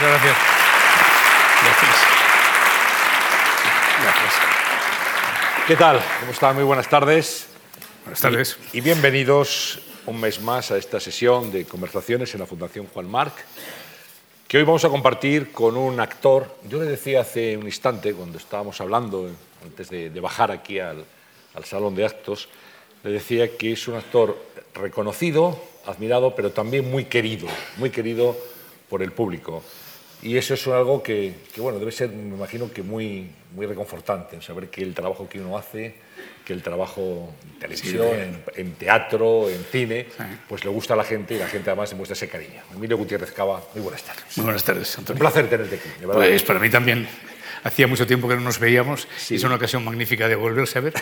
Gracias. Gracias. Gracias. ¿Qué tal? ¿Cómo están? Muy buenas tardes. Buenas tardes. Y, y bienvenidos un mes más a esta sesión de conversaciones en la Fundación Juan Marc, que hoy vamos a compartir con un actor. Yo le decía hace un instante, cuando estábamos hablando, antes de, de bajar aquí al, al salón de actos, le decía que es un actor reconocido, admirado, pero también muy querido, muy querido por el público. Y eso es algo que, que, bueno, debe ser, me imagino, que muy, muy reconfortante, saber que el trabajo que uno hace, que el trabajo en televisión, Sí. en, en teatro, en cine, Sí. pues le gusta a la gente y la gente además demuestra ese cariño. Emilio Gutiérrez Cava, muy buenas tardes. Muy buenas tardes, Un Antonio. placer tenerte aquí, de verdad. Pues para mí también. Hacía mucho tiempo que no nos veíamos Sí. y es una ocasión magnífica de volverse a ver.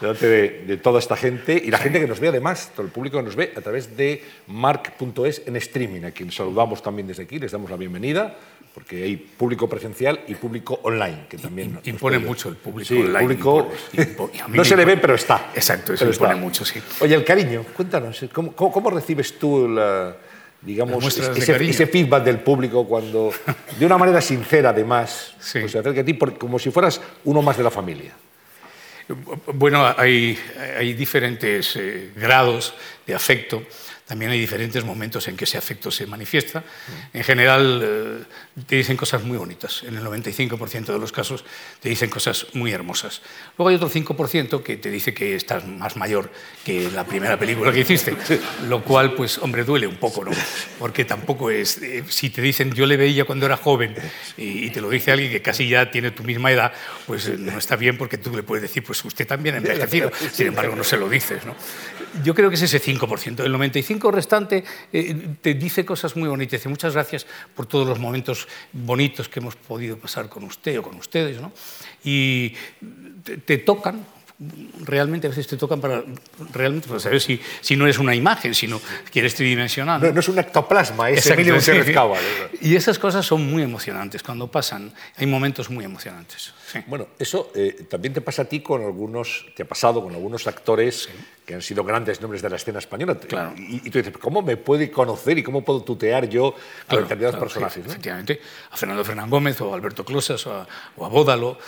Delante de, de toda esta gente y la gente que nos ve además, todo el público que nos ve a través de marc.es en streaming, a quien saludamos también desde aquí, les damos la bienvenida, porque hay público presencial y público online, que también nos Impone mucho el público Sí, el online, público impone, impone. No se le ve, pero está. Exacto, eso impone está. mucho, sí. Oye, el cariño, cuéntanos, ¿cómo, cómo, cómo recibes tú la, digamos, ese, ese feedback del público cuando, de una manera sincera además, Sí. pues se acerca a ti como si fueras uno más de la familia? Bueno, hay, diferentes eh, grados de afecto. También hay diferentes momentos en que ese afecto se manifiesta. En general, eh, te dicen cosas muy bonitas. En el 95% de los casos te dicen cosas muy hermosas. Luego hay otro 5% que te dice que estás más mayor que la primera película que hiciste, lo cual, pues, hombre, duele un poco, ¿no? Porque tampoco es... eh, si te dicen, yo le veía cuando era joven, y, te lo dice alguien que casi ya tiene tu misma edad, pues eh, no está bien porque tú le puedes decir, pues usted también ha envejecido. Sin embargo, no se lo dices, ¿no? Yo creo que es ese 5%. El 95% restante eh, te dice cosas muy bonitas. Dice, muchas gracias por todos los momentos bonitos que hemos podido pasar con usted o con ustedes, ¿no? Y te, te tocan, realmente a veces te tocan para realmente para saber si, si no eres una imagen, sino que eres tridimensional. No, no es un ectoplasma, es Exacto, Emilio sí. Y esas cosas son muy emocionantes cuando pasan. Hay momentos muy emocionantes. sí. Bueno, eso eh, también te pasa a ti con algunos, te ha pasado con algunos actores que han sido grandes nombres de la escena española. Claro. Y, y tú dices, ¿cómo me puede conocer y cómo puedo tutear yo a Claro, determinados claro, personajes? sí, ¿no? Efectivamente, a Fernando Fernán Gómez o a Alberto Closas o a, o a Bódalo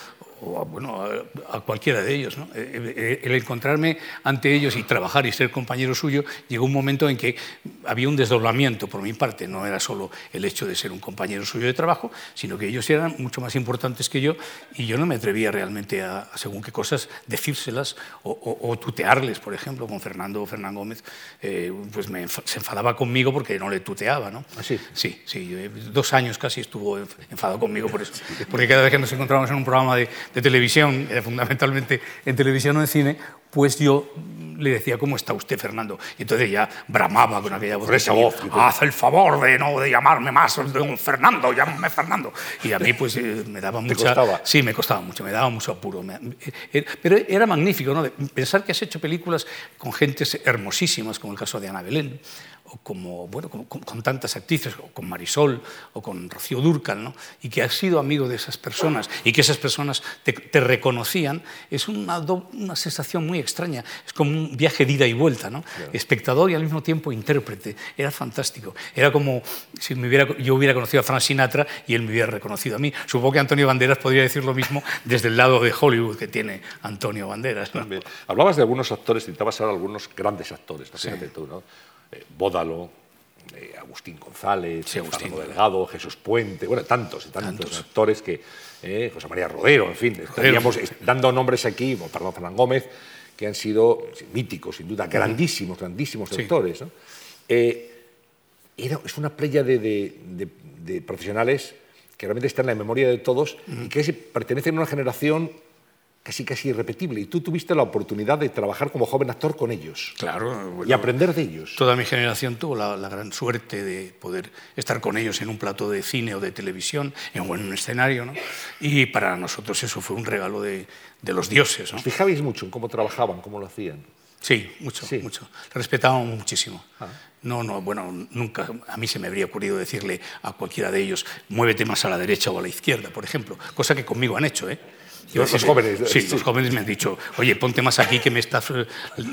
o a, bueno, a, a cualquiera de ellos. ¿no? Eh, eh, El encontrarme ante ellos y trabajar y ser compañero suyo, llegó un momento en que había un desdoblamiento por mi parte. No era solo el hecho de ser un compañero suyo de trabajo, sino que ellos eran mucho más importantes que yo y yo no me atrevía realmente a, a según qué cosas, decírselas o, o- o tutearles, por ejemplo, con Fernando Fernán Gómez, eh, pues me se enfadaba conmigo porque no le tuteaba. ¿no? ¿Ah, sí? Sí, sí, eh, dos años casi estuvo enf- enfadado conmigo por eso. Porque cada vez que nos encontrábamos en un programa de, de televisión, eh, fundamentalmente en televisión o en cine, pues yo le decía, ¿cómo está usted, Fernando? Y entonces ya bramaba con aquella voz. Con esa voz. Haz el favor de no de llamarme más don Fernando, llámame Fernando. Y a mí pues eh, me daba costaba? Sí, me costaba mucho, me daba mucho apuro. Me- eh, pero era magnífico, ¿no? De Pensar que has hecho películas con gentes hermosísimas, como el caso de Ana Belén, o como, bueno, con, con- con tantas actrices, o con Marisol, o con Rocío Dúrcal, ¿no? y que has sido amigo de esas personas, y que esas personas te, te reconocían, es una, do- una sensación muy extraña. Es como un viaje de ida y vuelta, ¿no? Espectador y al mismo tiempo intérprete. Era fantástico. Era como si me hubiera, yo hubiera conocido a Frank Sinatra y él me hubiera reconocido a mí. Supongo que Antonio Banderas podría decir lo mismo desde el lado de Hollywood que tiene Antonio Banderas. ¿no? Hablabas de algunos actores, citabas ahora algunos grandes actores, ¿no? fíjate tú, ¿no? Eh, Bódalo, eh, Agustín González, Sí, Agustín. Fernando Delgado, Jesús Puente, bueno, tantos y tantos, Tantos. actores que, eh, José María Rodero, en fin, estaríamos es- dando nombres aquí, perdón, Fernán Gómez, que han sido míticos, sin duda, grandísimos, grandísimos Sí. actores. ¿no? Era- es una playa de, de- de- de profesionales que realmente están en la memoria de todos y que pertenecen a una generación casi casi irrepetible. Y tú tuviste la oportunidad de trabajar como joven actor con ellos Claro. y aprender de ellos. Toda mi generación tuvo la, la gran suerte de poder estar con ellos en un plato de cine o de televisión, en, o en un escenario, ¿no? Y para nosotros eso fue un regalo de, de los dioses, ¿no? ¿Os fijabais mucho en cómo trabajaban, cómo lo hacían? Sí, mucho, Sí. mucho. Le respetábamos muchísimo. Ah. No, no, bueno, nunca a mí se me habría ocurrido decirle a cualquiera de ellos, muévete más a la derecha o a la izquierda, por ejemplo, cosa que conmigo han hecho, ¿eh? Los, los jóvenes. Sí, los jóvenes me han dicho, oye, ponte más aquí que me estás, me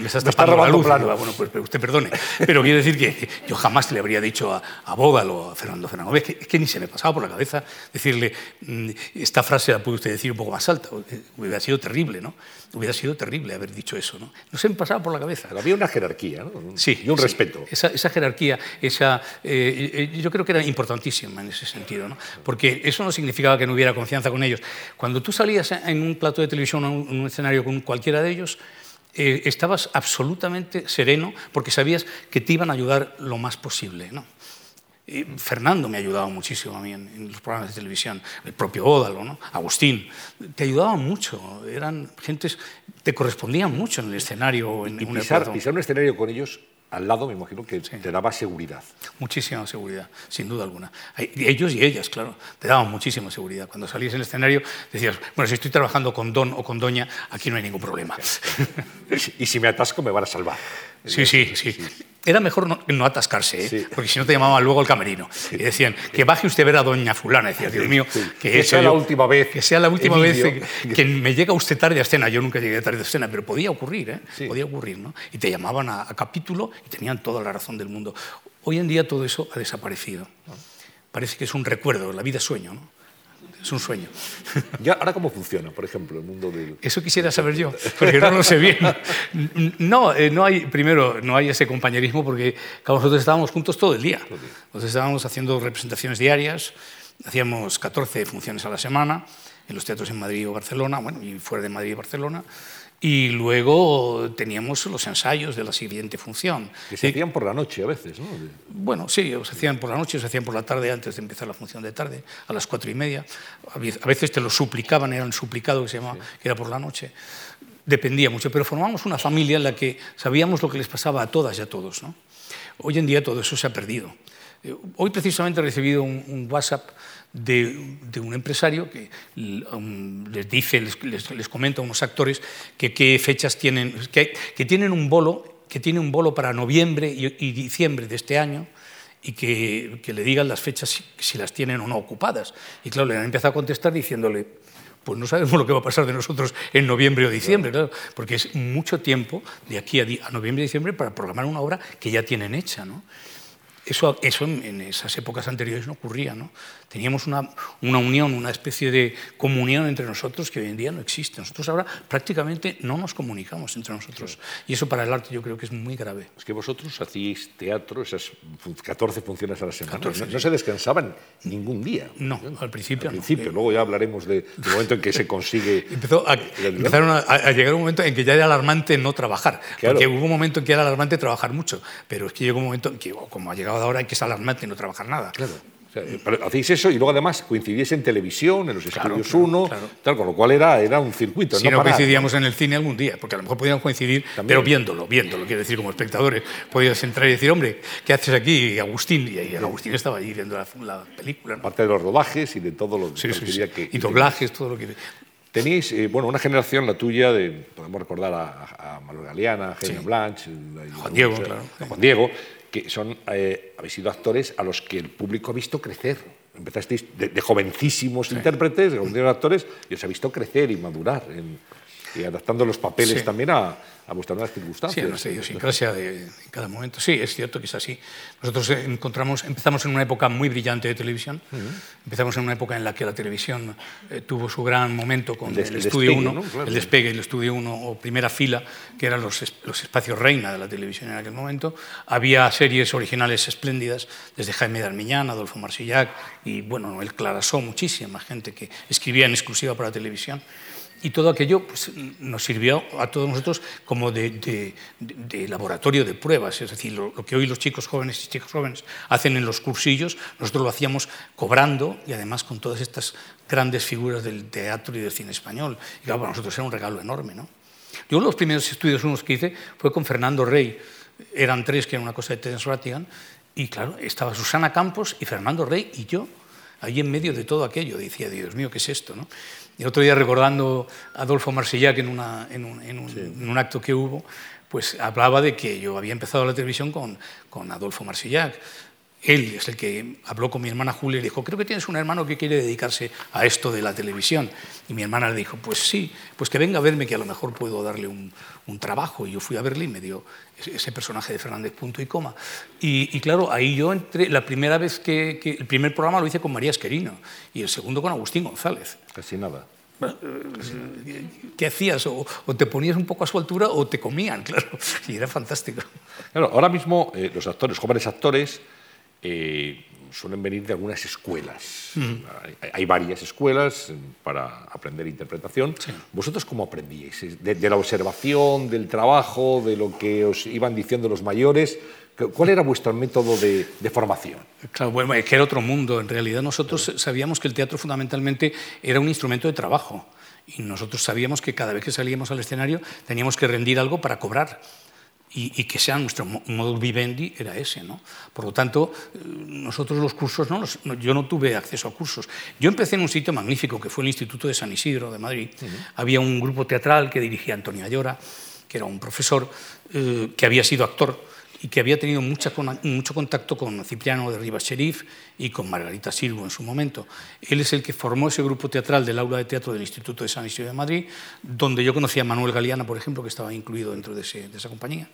estás Me está tapando la robando luz. plano. Yo, bueno, pues usted perdone. Pero quiero decir que yo jamás le habría dicho a, a o a Fernando Fernández, que, es que ni se me pasaba por la cabeza decirle, mm, esta frase la puede usted decir un poco más alta. Hubiera sido terrible, ¿no? Hubiera sido terrible haber dicho eso, ¿no? No se me pasaba por la cabeza. Pero había una jerarquía ¿no? Sí, y un sí. respeto. Esa, esa jerarquía, esa, eh, eh, yo creo que era importantísima en ese sentido, ¿no? porque eso no significaba que no hubiera confianza con ellos. Cuando tú salías en un plato de televisión o en un escenario con cualquiera de ellos, eh, estabas absolutamente sereno porque sabías que te iban a ayudar lo más posible. ¿no? Y Fernando me ayudaba muchísimo a mí en, en los programas de televisión, el propio Ódalo, ¿no? Agustín, te ayudaban mucho, eran gentes, te correspondían mucho en el escenario en, Y pisar, pisar un escenario con ellos al lado, me imagino que te daba seguridad. Muchísima seguridad, sin duda alguna. Ellos y ellas, claro, te daban muchísima seguridad. Cuando salías en el escenario decías, bueno, si estoy trabajando con don o con doña, aquí no hay ningún problema. Y si me atasco, me van a salvar. Sí, sí, sí. Era mejor no, no atascarse, ¿eh? Sí. porque si no te llamaban luego al camerino. Y decían, que baje usted a ver a doña fulana. Decía, Dios mío, que, sea la última vez, Que sea la última vez que, que me llega usted tarde a escena. Yo nunca llegué tarde a escena, pero podía ocurrir, ¿eh? Podía ocurrir, ¿no? Y te llamaban a, a capítulo y tenían toda la razón del mundo. Hoy en día todo eso ha desaparecido. Parece que es un recuerdo, la vida es sueño, ¿no? Es un sueño. Ya, ¿Ahora cómo funciona, por ejemplo, el mundo del... Eso quisiera saber yo, porque no lo sé bien. No, eh, no hay, primero, no hay ese compañerismo porque nosotros estábamos juntos todo el día. Entonces estábamos haciendo representaciones diarias, hacíamos 14 funciones a la semana en los teatros en Madrid o Barcelona, bueno, y fuera de Madrid y Barcelona. Y luego teníamos los ensayos de la siguiente función. que se hacían por la noche a veces, ¿no? bueno, sí, se hacían por la noche se hacían por la tarde antes de empezar la función de tarde, a las cuatro y media. A ve- a veces te lo suplicaban, era un suplicado que se llamaba, que era por la noche. Dependía mucho, pero formamos una familia en la que sabíamos lo que les pasaba a todas y a todos. ¿no? Hoy en día todo eso se ha perdido. Eh, Hoy precisamente he recibido un, un WhatsApp de, de un empresario que um, les dice, les, les- les comenta a unos actores que qué fechas tienen, que, que tienen un bolo, que tiene un bolo para noviembre y, y diciembre de este año y que, que le digan las fechas si, si las tienen o no ocupadas. Y claro, le han empezado a contestar diciéndole, pues no sabemos lo que va a pasar de nosotros en noviembre o diciembre, claro, porque es mucho tiempo de aquí a, a noviembre y diciembre para programar una obra que ya tienen hecha. ¿no? Eso, eso en, en esas épocas anteriores no ocurría. ¿no? Teníamos una, una unión, una especie de comunión entre nosotros que hoy en día no existe. Nosotros ahora prácticamente no nos comunicamos entre nosotros. Y eso para el arte yo creo que es muy grave. Es que vosotros hacíais teatro, esas fun- 14 funciones a la semana. 14, no, no se descansaban ningún día. No, al principio Al no. principio, luego ya hablaremos de- del momento en que se consigue. Empezó a- empezaron a, a llegar un momento en que ya era alarmante no trabajar. Claro. Porque hubo un momento en que era alarmante trabajar mucho, pero es que llegó un momento en que, oh, como ha llegado ahora, en que es alarmante no trabajar nada. Claro. O sea, pero hacéis eso y luego además coincidíais en televisión, en los Claro, estudios claro, 1, claro. tal, con lo cual era, era un circuito. Si no no coincidíamos en el cine algún día, porque a lo mejor podíamos coincidir, También. pero viéndolo, viéndolo, quiero decir, como espectadores, podías entrar y decir, hombre, ¿qué haces aquí? Y Agustín, y ahí Agustín estaba allí viendo la, la película. ¿no? Aparte de los rodajes y de todo lo Sí, sí, sí. que. Y doblajes, todo lo que... Teníais, eh, bueno, una generación, la tuya, de, podemos recordar a, a Manuel Galeana, a Genia Sí. Blanche, a Juan Diego, claro. a Juan Diego, que son, eh, habéis sido actores a los que el público ha visto crecer. Empezasteis de, de jovencísimos intérpretes, de jovencísimos actores, y os ha visto crecer y madurar, en- y adaptando los papeles Sí. también a, a vuestras nuevas Sí, circunstancias. a nuestra idiosincrasia de, en cada momento. Sí, es cierto que es así. Nosotros encontramos, empezamos en una época muy brillante de televisión. Empezamos en una época en la que la televisión eh, tuvo su gran momento con El el, el Estudio despegue, 1, ¿no? Claro. el despegue, el Estudio 1 o Primera Fila, que eran los, los espacios reina de la televisión en aquel momento. Había series originales espléndidas, desde Jaime de Armiñán, Adolfo Marsillac y, bueno, Noel Clarasó, muchísima gente que escribía en exclusiva para televisión. Y todo aquello pues, nos sirvió a todos nosotros como de, laboratorio de pruebas. Es decir, lo, lo que hoy los chicos jóvenes y chicas jóvenes hacen en los cursillos, nosotros lo hacíamos cobrando y además con todas estas grandes figuras del teatro y del cine español. Y claro, para nosotros era un regalo enorme. ¿no? Yo los primeros estudios unos que hice fue con Fernando Rey. Eran tres, que era una cosa de Terence Rattigan. Y claro, estaba Susana Campos y Fernando Rey y yo ahí en medio de todo aquello. Decía, Dios mío, ¿qué es esto? ¿no? Y otro día recordando a Adolfo Marsillac en, una, en, un, en un- en un acto que hubo, pues hablaba de que yo había empezado la televisión con, con Adolfo Marsillac. Él es el que habló con mi hermana Julia y le dijo, creo que tienes un hermano que quiere dedicarse a esto de la televisión. Y mi hermana le dijo, pues sí, pues que venga a verme que a lo mejor puedo darle un, trabajo. Y yo fui a verle y me dio ese, personaje de Fernández punto y coma. Y, claro, ahí yo entré, la primera vez que, el primer programa lo hice con María Esquerino y el segundo con Agustín González. Casi nada. ¿Qué hacías? O, te ponías un poco a su altura o te comían, claro. Y era fantástico. Claro, ahora mismo eh, los actores, jóvenes actores, eh, suelen venir de algunas escuelas. hay, varias escuelas para aprender interpretación. ¿Vosotros cómo aprendíais? De, la observación, del trabajo, de lo que os iban diciendo los mayores? ¿Cuál era vuestro método de, formación? Claro, bueno, es que era otro mundo. En realidad nosotros sabíamos que el teatro fundamentalmente era un instrumento de trabajo. Y nosotros sabíamos que cada vez que salíamos al escenario teníamos que rendir algo para cobrar y, que sea nuestro modus vivendi era ese. ¿no? Por lo tanto, eh, nosotros los cursos, no, yo no tuve acceso a cursos. Yo empecé en un sitio magnífico que fue el Instituto de San Isidro de Madrid. Había un grupo teatral que dirigía Antonio Ayora, que era un profesor eh, que había sido actor y que había tenido mucha, mucho contacto con Cipriano de Rivas Sheriff y con Margarita Silvo en su momento. Él es el que formó ese grupo teatral del aula de teatro del Instituto de San Isidro de Madrid, donde yo conocía a Manuel Galeana, por ejemplo, que estaba incluido dentro de, esa compañía.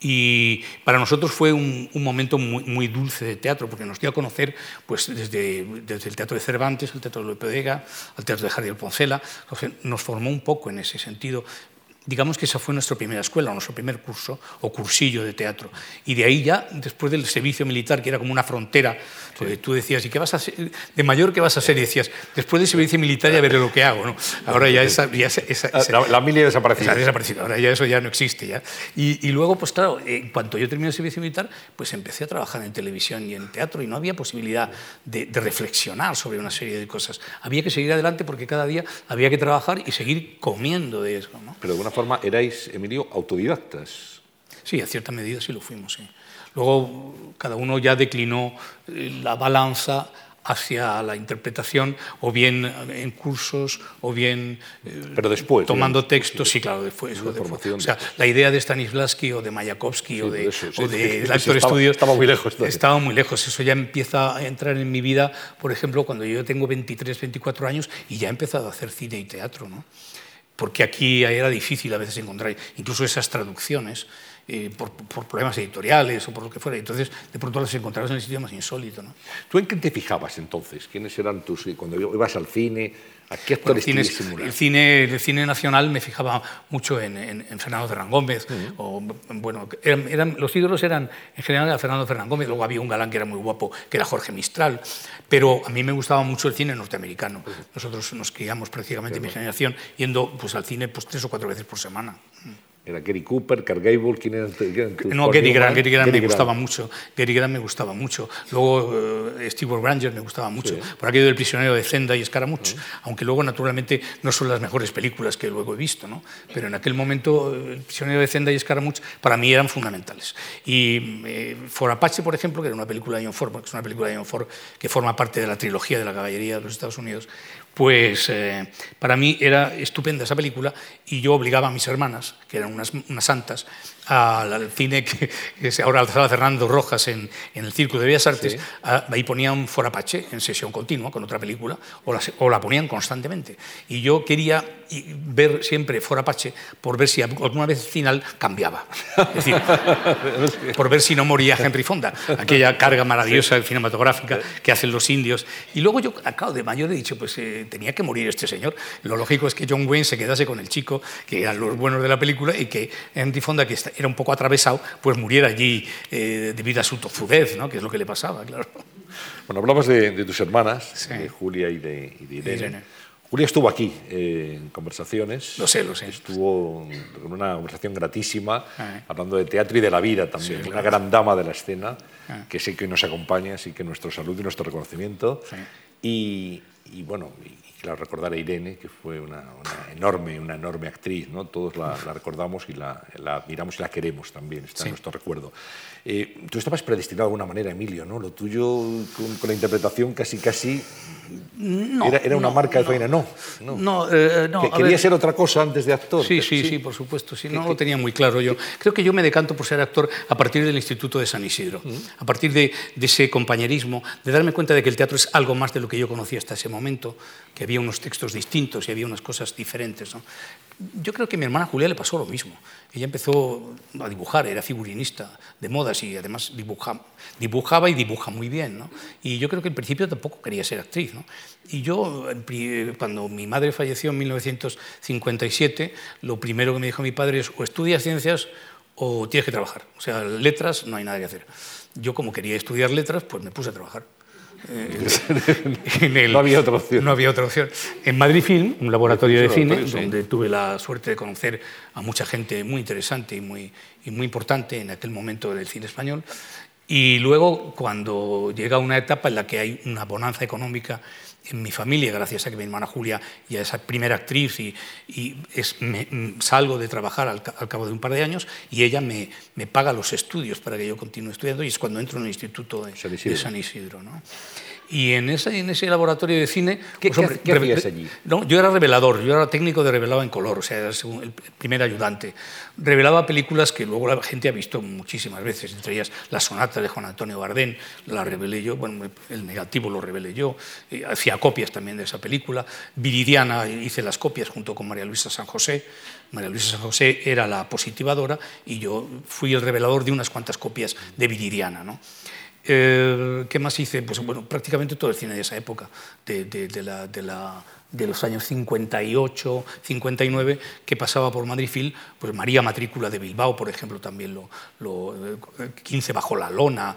Y para nosotros fue un, momento muy, muy, dulce de teatro, porque nos dio a conocer pues, desde, desde el Teatro de Cervantes, el Teatro de Lope de Vega, al Teatro de Jardiel Poncela. Nos formó un poco en ese sentido digamos que esa fue nuestra primera escuela, nuestro primer curso o cursillo de teatro. Y de ahí ya, después del servicio militar, que era como una frontera, porque tú decías, ¿y qué vas a ser? De mayor, ¿qué vas a hacer? Y decías, después del servicio militar ya veré lo que hago. ¿no? Ahora ya esa... Ya esa, la, la mili ha desaparecido. Ha desaparecido, ahora ya eso ya no existe. Ya. Y, luego, pues claro, en cuanto yo terminé el servicio militar, pues empecé a trabajar en televisión y en teatro y no había posibilidad de, de reflexionar sobre una serie de cosas. Había que seguir adelante porque cada día había que trabajar y seguir comiendo de eso. ¿no? Pero de una forma erais, Emilio, autodidactas. Sí, a cierta medida sí lo fuimos. Sí. Luego cada uno ya declinó eh, la balanza hacia la interpretación, o bien en cursos, o bien eh, Pero después, tomando textos, sí, claro, después. De formación, o sea, la idea de Stanislavski o de Mayakovsky o de, eso, o de Actor Estudio estaba muy lejos. Estaba muy lejos. Eso ya empieza a entrar en mi vida, por ejemplo, cuando yo tengo 23, 24 años y ya he empezado a hacer cine y teatro. ¿no? Porque aquí era difícil a veces encontrar incluso esas traducciones eh, por, problemas editoriales o por lo que fuera. Entonces, de pronto las encontrabas en el sitio más insólito. ¿no? ¿Tú en qué te fijabas entonces? ¿Quiénes eran tus... cuando ibas al cine, ¿A qué actores bueno, el, el, cine, el cine nacional me fijaba mucho en, en, Fernando Ferran Gómez. o, bueno, eran, los ídolos eran en general Fernando Ferran Gómez, luego había un galán que era muy guapo, que era Jorge Mistral. Pero a mí me gustaba mucho el cine norteamericano. Nosotros nos criamos prácticamente, mi generación, yendo pues, al cine pues, tres o cuatro veces por semana. Era Gary Cooper, Carl Gable, ¿quién era, No, Gary Grant, Gary Grant me gustaba mucho. Gary Grant me gustaba mucho. Luego uh, Steve Granger me gustaba mucho. Por aquello del prisionero de Zenda y Escaramuch, aunque luego naturalmente no son las mejores películas que luego he visto, ¿no? Pero en aquel momento el prisionero de Zenda y Escaramuch para mí eran fundamentales. Y eh, For Apache, por ejemplo, que era una película de John Ford, que es una película de John Ford que forma parte de la trilogía de la caballería de los Estados Unidos, pues eh, para mí era estupenda esa película y yo obligaba a mis hermanas, que eran unas, unas santas, al, cine que, que, ahora estaba Fernando Rojas en, en, el Círculo de Bellas Artes, ahí ponían Forapache en sesión continua con otra película, o la, o la ponían constantemente. Y yo quería ver siempre Forapache por ver si alguna vez final cambiaba. Es decir, por ver si no moría Henry Fonda, aquella carga maravillosa cinematográfica que hacen los indios. Y luego yo, acabo de mayor, he dicho, pues eh, tenía que morir este señor. Lo lógico es que John Wayne se quedase con el chico, que eran los buenos de la película, y que Henry Fonda, que está, era un poco atravesado, pues muriera allí eh, debido a su tozudez, ¿no? que es lo que le pasaba, claro. Bueno, hablamos de, tus hermanas, de Julia y de, Irene. Julia estuvo aquí eh, en conversaciones. Lo sé, lo sé. Estuvo en una conversación gratísima, ah, eh. hablando de teatro y de la vida también. Una gran dama de la escena, ah. que sé que hoy nos acompaña, así que nuestro salud y nuestro reconocimiento. Y, y, bueno, la recordar a Irene, que fue una, enorme, una enorme actriz, ¿no? Todos la, recordamos y la, admiramos y la queremos también, está en nuestro recuerdo. Eh, tú estabas predestinado de alguna manera, Emilio, ¿no? Lo tuyo con, la interpretación casi, casi No, era, una marca de faena, no. No, eh, no quería ser otra cosa antes de actor. Sí, sí, sí, por supuesto. Sí, no lo tenía muy claro yo. Creo que yo me decanto por ser actor a partir del Instituto de San Isidro, a partir de, ese compañerismo, de darme cuenta de que el teatro es algo más de lo que yo conocía hasta ese momento, que había unos textos distintos y había unas cosas diferentes. Yo creo que a mi hermana Julia le pasó lo mismo. Ella empezó a dibujar, era figurinista de modas y además dibujaba, dibujaba y dibuja muy bien. ¿no? Y yo creo que en principio tampoco quería ser actriz. ¿no? Y yo, cuando mi madre falleció en 1957, lo primero que me dijo mi padre es o estudias ciencias o tienes que trabajar. O sea, letras no hay nada que hacer. Yo como quería estudiar letras, pues me puse a trabajar. Eh, no había otra opción. No había otra opción. En Madrid Film, un laboratorio de cine, donde tuve la suerte de conocer a mucha gente muy interesante y muy, y muy importante en aquel momento del cine español. Y luego, cuando llega una etapa en la que hay una bonanza económica en mi familia, gracias a que mi hermana Julia ya es primera actriz y, es, salgo de trabajar al, cabo de un par de años y ella me, me, paga los estudios para que yo continúe estudiando y es cuando entro en el Instituto de, de San Isidro. ¿no? Y en ese, en ese laboratorio de cine... ¿Qué, pues, ¿qué, allí? No, yo era revelador, yo era técnico de revelado en color, o sea, era el primer ayudante. Revelaba películas que luego la gente ha visto muchísimas veces, entre ellas La sonata de Juan Antonio Bardén, la revelé yo, bueno, el negativo lo revelé yo, hacía copias también de esa película. Viridiana hice las copias junto con María Luisa San José. María Luisa San José era la positivadora y yo fui el revelador de unas cuantas copias de Viridiana. ¿no? Eh, ¿Qué más hice? Pues bueno, prácticamente todo el cine de esa época, de, los años 58, 59, que pasaba por Madrid Film, pues María Matrícula de Bilbao, por ejemplo, también lo, lo 15 bajo la lona,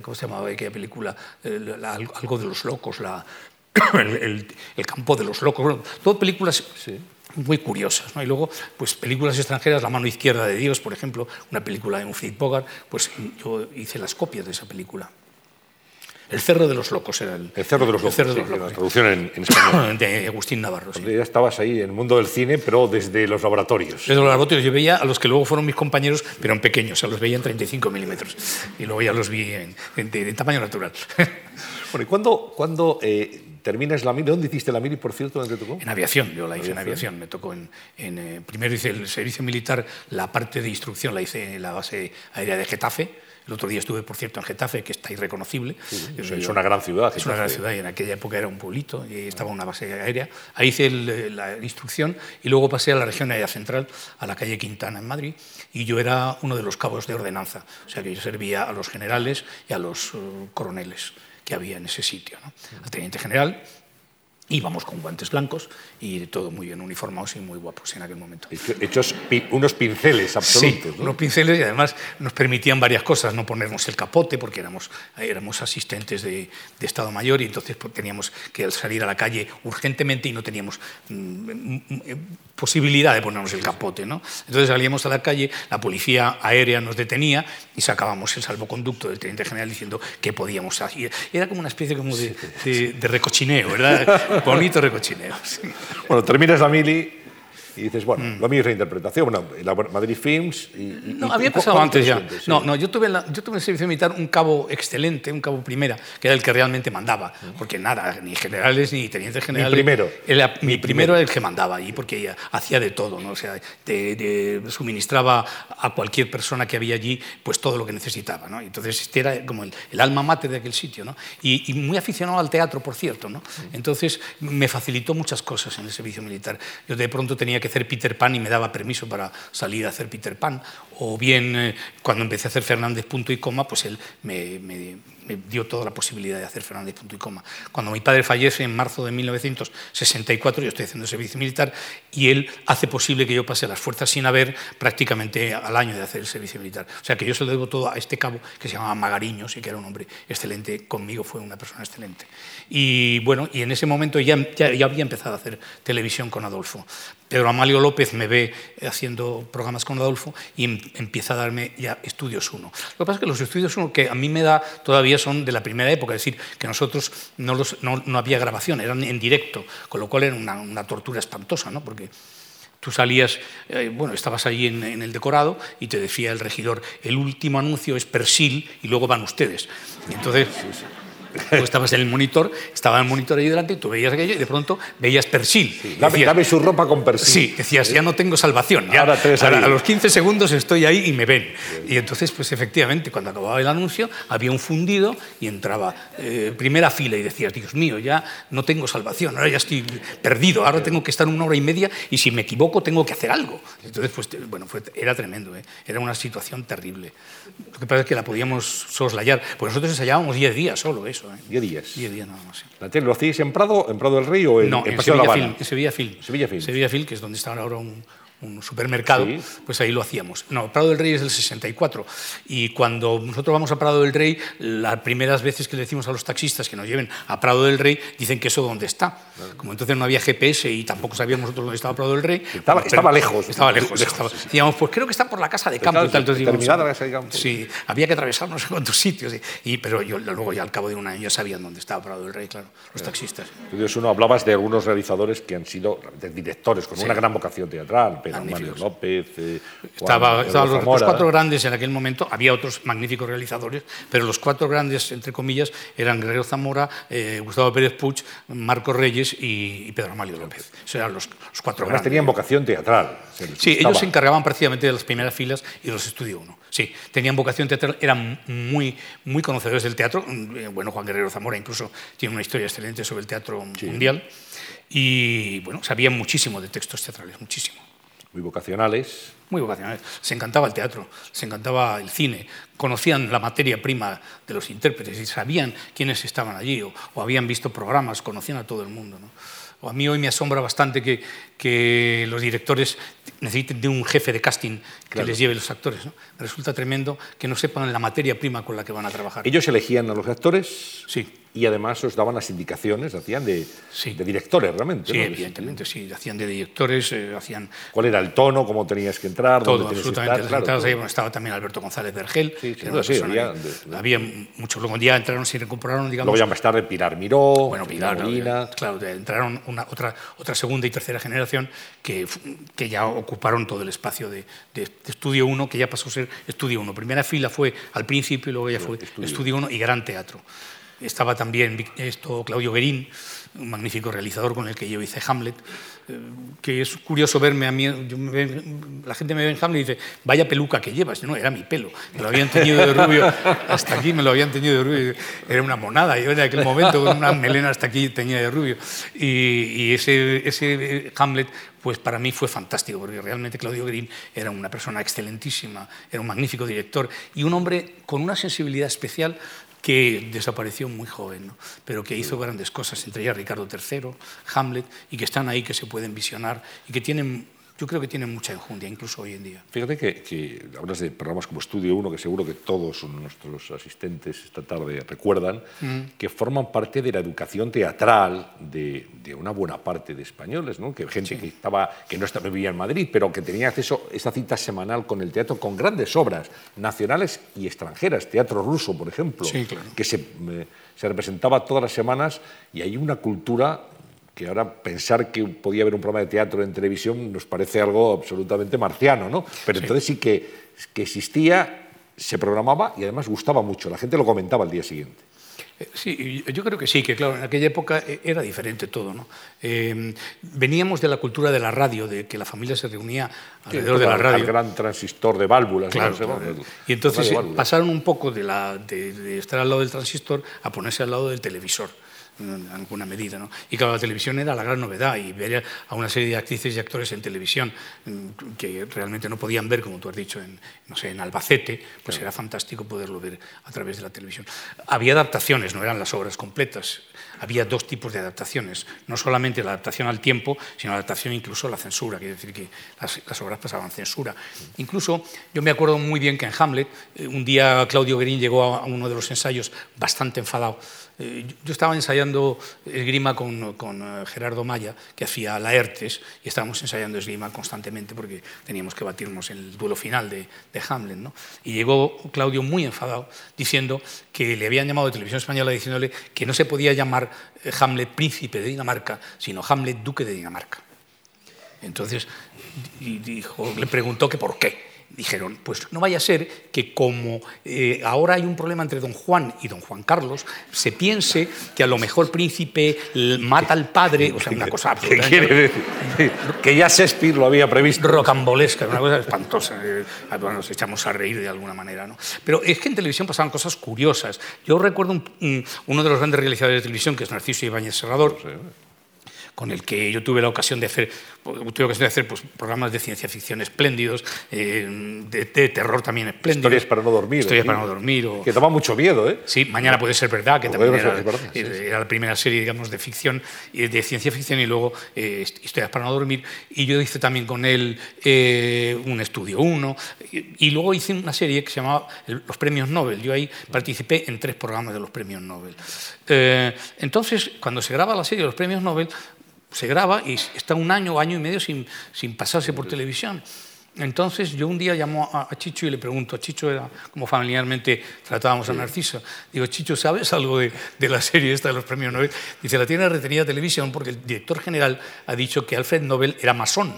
¿cómo se llamaba aquella película? algo de los locos, el, campo de los locos, todo películas muy curiosas. ¿no? Y luego, pues películas extranjeras, La mano izquierda de Dios, por ejemplo, una película de un Bogart, pues yo hice las copias de esa película. El Cerro de los Locos era el. El Cerro de los Locos. la traducción en, español. De Agustín Navarro. Sí. Ya estabas ahí en el mundo del cine, pero desde los laboratorios. Desde los laboratorios. Yo veía a los que luego fueron mis compañeros, pero en pequeños. O sea, los veía en 35 milímetros. Y luego ya los vi en, en, tamaño natural. Bueno, ¿y cuándo, cuándo eh, terminas la mili. ¿Dónde hiciste la mili, por cierto? ¿Dónde te tocó? En aviación, yo la hice en aviación. Me tocó en, eh, primero hice el servicio militar, la parte de instrucción la hice en la base aérea de Getafe. El otro día estuve, por cierto, en Getafe, que está irreconocible. es una gran ciudad. Es una gran ciudad y en aquella época era un pueblito y estaba una base aérea. Ahí hice eh, la instrucción y luego pasé a la región aérea central, a la calle Quintana en Madrid, y yo era uno de los cabos de ordenanza. O sea que yo servía a los generales y a los uh, coroneles que había en ese sitio. ¿no? Al teniente general íbamos con guantes blancos y todo muy bien uniformados y muy guapos en aquel momento. Hechos unos pinceles absolutos. Sí, unos pinceles y además nos permitían varias cosas, no ponernos el capote porque éramos, éramos asistentes de, de Estado Mayor y entonces pues, teníamos que salir a la calle urgentemente y no teníamos mm, mm, mm, posibilidad de ponernos el capote. ¿no? Entonces salíamos a la calle, la policía aérea nos detenía y sacábamos el salvoconducto del teniente general diciendo que podíamos hacer. Era como una especie como de, de, de recochineo, ¿verdad? Bonito recochineo. Bueno, terminas la mili y dices, bueno, mm. lo mío es reinterpretación, bueno, la Madrid Films y... no, había pasado antes ya. No, no, yo tuve, yo tuve en el servicio militar un cabo excelente, un cabo primera, que era el que realmente mandaba, porque nada, ni generales ni tenientes generales... Mi primero. mi, primero era el que mandaba allí, porque hacía de todo, ¿no? O sea, te, suministraba a cualquier persona que había allí pues todo lo que necesitaba, ¿no? Entonces este era como el, alma mate de aquel sitio, ¿no? Y, y, muy aficionado al teatro, por cierto, ¿no? Entonces me facilitó muchas cosas en el servicio militar. Yo de pronto tenía que hacer Peter Pan y me daba permiso para salir a hacer Peter Pan, o bien eh, cuando empecé a hacer Fernández punto y coma, pues él me, dio toda la posibilidad de hacer Fernández punto y coma. Cuando mi padre fallece en marzo de 1964, yo estoy haciendo servicio militar y él hace posible que yo pase a las fuerzas sin haber prácticamente al año de hacer el servicio militar. O sea que yo se lo debo todo a este cabo que se llamaba Magariños y que era un hombre excelente, conmigo fue una persona excelente. Y bueno, y en ese momento ya, ya, había empezado a hacer televisión con Adolfo. Pedro Amalio López me ve haciendo programas con Adolfo y em, empieza a darme ya estudios 1. Lo que pasa es que los estudios 1 que a mí me da todavía son de la primera época, es decir, que nosotros no, no, había grabación, eran en directo, con lo cual era una, tortura espantosa, ¿no? porque tú salías, eh, bueno, estabas ahí en, el decorado y te decía el regidor, el último anuncio es Persil y luego van ustedes. Y entonces... Tú estabas en el monitor, estaba el monitor ahí delante y tú veías aquello y de pronto veías persil. Dame, Decías- dame su ropa con persil. Sí, decías, ya no tengo salvación. Ya, Ahora ahora, a los 15 segundos estoy ahí y me ven. Y entonces, pues efectivamente, cuando acababa el anuncio, había un fundido y entraba eh, primera fila y decías, Dios mío, ya no tengo salvación, ahora ya estoy perdido, ahora tengo que estar una hora y media y si me equivoco tengo que hacer algo. Entonces, pues bueno, fue- era tremendo, ¿eh? era una situación terrible. Lo que pasa es que la podíamos soslayar, porque nosotros ensayábamos 10 días solo eso. ¿eh? 10 días. 10 días nada más. Sí. ¿La tele lo hacéis en Prado, en Prado del Rey o en, no, en, en Paseo Sevilla de la Habana? Film, en Sevilla Film. Sevilla Film. Sevilla Film, que es donde está ahora un, un supermercado, Sí. pues ahí lo hacíamos. No, Prado del Rey es del 64. Y cuando nosotros vamos a Prado del Rey, las primeras veces que le decimos a los taxistas que nos lleven a Prado del Rey, dicen que eso dónde está. Como entonces no había GPS y tampoco sabíamos nosotros dónde estaba Prado del Rey. Estaba- pues, estaba lejos. Estaba lejos. Lejos, estaba- sí, sí. Decíamos, pues creo que está por la casa de campo. claro, y tal. Entonces decíamos, terminada la casa de campo. Sí, había que atravesar no sé cuántos sitios. y- pero yo luego ya al cabo de un año ya sabían dónde estaba Prado del Rey, claro, los taxistas. Entonces uno hablabas de algunos realizadores que han sido directores con una gran vocación teatral, Pedro Mario. López, eh, Estaba, estaban los, cuatro grandes en aquel momento, había otros magníficos realizadores, pero los cuatro grandes, entre comillas, eran Guerrero Zamora, eh, Gustavo Pérez Puig, Marco Reyes y, y Pedro Amalio López. Esos eran los, los cuatro Además grandes. tenían vocación teatral. Sí, gustaba. ellos se encargaban precisamente de las primeras filas y de los Estudio 1. Sí, tenían vocación teatral, eran muy, muy conocedores del teatro. Mm, Bueno, Juan Guerrero Zamora incluso tiene una historia excelente sobre el teatro mundial. Y bueno, sabían muchísimo de textos teatrales, muchísimo. Muy vocacionales. Muy vocacionales. Se encantaba el teatro, se encantaba el cine, conocían la materia prima de los intérpretes y sabían quiénes estaban allí o, habían visto programas, conocían a todo el mundo. O a mí hoy me asombra bastante que, que los directores necesiten de un jefe de casting que les lleve los actores. ¿no? Resulta tremendo que no sepan la materia prima con la que van a trabajar. Ellos elegían a los actores Sí. y además os daban las indicaciones, hacían de, Sí. de directores realmente. Sí, ¿no? evidentemente, sí. Hacían de directores, eh, hacían ¿Cuál era el tono? ¿Cómo tenías que entrar? todo, ¿Dónde tenías que absolutamente. estar? Claro, todo. bueno, estaba también Alberto González Vergel. Sí, que era sí, había de- había muchos. Luego ya entraron y recuperaron, digamos. Luego ya más tarde Pilar Miró, Bueno, Pilar, Molina. claro, de- entraron una, otra, otra segunda y tercera generación que, fu- que ya ocuparon todo el espacio de, de- de Estudio 1, que ya pasó a ser Estudio 1. Primera fila fue al principio y luego ya fue Estudio. Estudio 1 y Gran Teatro. Estaba también esto, Claudio Guerín, un magnífico realizador con el que yo hice Hamlet, eh, que es curioso verme a mí, me la gente me ve en Hamlet y dice, vaya peluca que llevas, no, era mi pelo, me lo habían teñido de rubio, hasta aquí me lo habían teñido de rubio, era una monada, yo en aquel momento con una melena hasta aquí teñida de rubio, y, y ese, ese Hamlet pues para mí fue fantástico, porque realmente Claudio Green era una persona excelentísima, era un magnífico director y un hombre con una sensibilidad especial que desapareció muy joven, ¿no? pero que hizo grandes cosas, entre ellas Ricardo III, Hamlet, y que están ahí, que se pueden visionar y que tienen, yo creo que tienen mucha enjundia, incluso hoy en día. Fíjate que, que hablas de programas como Estudio 1, que seguro que todos nuestros asistentes esta tarde recuerdan, que forman parte de la educación teatral de, de una buena parte de españoles, ¿no? que gente que, estaba, que no estaba, vivía en Madrid, pero que tenía acceso a esa cita semanal con el teatro, con grandes obras nacionales y extranjeras, teatro ruso, por ejemplo, Sí, claro. que se, eh, se representaba todas las semanas y hay una cultura que ahora pensar que podía haber un programa de teatro en televisión nos parece algo absolutamente marciano, ¿no? Pero entonces sí que, que existía, se programaba y además gustaba mucho. La gente lo comentaba al día siguiente. Eh, Sí, yo creo que sí, que claro, en aquella época eh, era diferente todo. ¿no? Eh, veníamos de la cultura de la radio, de que la familia se reunía alrededor de la radio. Al gran transistor de válvulas. Claro, No claro. Y entonces eh, pasaron un poco de, la, de, de estar al lado del transistor a ponerse al lado del televisor en alguna medida. ¿no? Y claro, la televisión era la gran novedad y ver a una serie de actrices y actores en televisión mm, que realmente no podían ver, como tú has dicho, en, no sé, en Albacete, pues era fantástico poderlo ver a través de la televisión. Había adaptaciones, no eran las obras completas. Había dos tipos de adaptaciones, no solamente la adaptación al tiempo, sino la adaptación incluso a la censura, quiere decir que las, las obras pasaban censura. Incluso yo me acuerdo muy bien que en Hamlet, eh, un día Claudio Guerín llegó a uno de los ensayos bastante enfadado. Eh, yo estaba ensayando esgrima con, con eh, Gerardo Maya, que hacía Laertes, y estábamos ensayando esgrima constantemente porque teníamos que batirnos en el duelo final de, Hamlet. ¿no? Y llegó Claudio muy enfadado diciendo que le habían llamado de Televisión Española diciéndole que no se podía llamar eh, Hamlet príncipe de Dinamarca, sino Hamlet duque de Dinamarca. Entonces le preguntó que por qué. Dijeron, pues no vaya a ser que como eh, ahora hay un problema entre don Juan y don Juan Carlos, se piense que a lo mejor príncipe mata al padre, o sea, una cosa ¿Qué quiere decir? Que ya Shakespeare lo había previsto. Rocambolesca, una cosa espantosa. Eh, bueno, nos echamos a reír de alguna manera, ¿no? Pero es que en televisión pasaban cosas curiosas. Yo recuerdo uno de los grandes realizadores de televisión, que es Narciso Ibáñez Serrador, con el que yo tuve la ocasión de hacer, tuve ocasión de hacer pues, programas de ciencia ficción espléndidos, eh, de, terror también espléndidos. Historias para no dormir. Historias para no dormir. Que toma mucho miedo, ¿eh? Sí, Mañana puede ser verdad, que también era, la primera serie, digamos, de ficción, de ciencia ficción y luego eh, Historias para no dormir. Y yo hice también con él eh, un estudio uno y, y, luego hice una serie que se llamaba Los Premios Nobel. Yo ahí participé en tres programas de los Premios Nobel. entonces, cuando se graba la serie de los Premios Nobel, se graba y está un año, año y medio sin, sin pasarse por televisión. Entonces yo un día llamo a, Chicho y le pregunto, a Chicho era como familiarmente tratábamos a Narciso, digo, Chicho, ¿sabes algo de, de, la serie esta de los premios Nobel? Dice, la tiene retenida televisión porque el director general ha dicho que Alfred Nobel era masón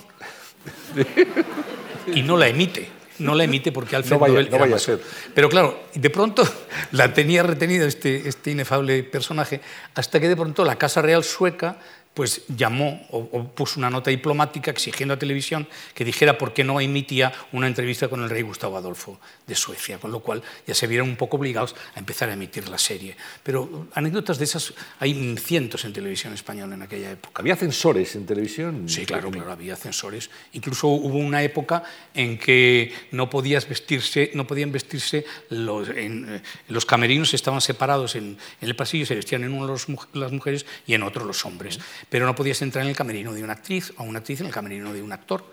y no la emite. No la emite porque Alfred Nobel era masón. Pero claro, de pronto la tenía retenida este, este inefable personaje hasta que de pronto la Casa Real sueca pues llamó o, puso una nota diplomática exigiendo a televisión que dijera por qué no emitía una entrevista con el rey Gustavo Adolfo de Suecia, con lo cual ya se vieron un poco obligados a empezar a emitir la serie. Pero anécdotas de esas hay cientos en televisión española en aquella época. ¿Había censores en televisión? Sí, claro, claro, había censores. Incluso hubo una época en que no, podías vestirse, no podían vestirse los, en, eh, los camerinos estaban separados en, en, el pasillo, se vestían en uno los, las mujeres y en otro los hombres pero no podías entrar en el camerino de una actriz o una actriz en el camerino de un actor.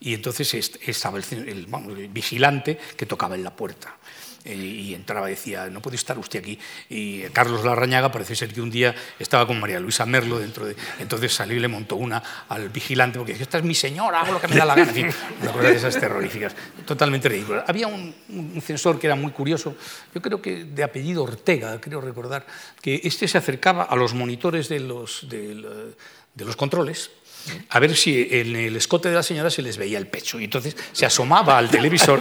Y entonces estaba el, vigilante que tocaba en la puerta. Eh, y entraba y decía, no puede estar usted aquí. Y Carlos Larrañaga parece ser que un día estaba con María Luisa Merlo dentro de... Entonces salió y le montó una al vigilante porque decía, esta es mi señora, hago lo que me da la gana. En fin, una cosa de esas terroríficas, totalmente ridícula. Había un, un, censor que era muy curioso, yo creo que de apellido Ortega, creo recordar, que este se acercaba a los monitores de los, de, de los controles a ver si en el escote de la señora se les veía el pecho. Y entonces se asomaba al televisor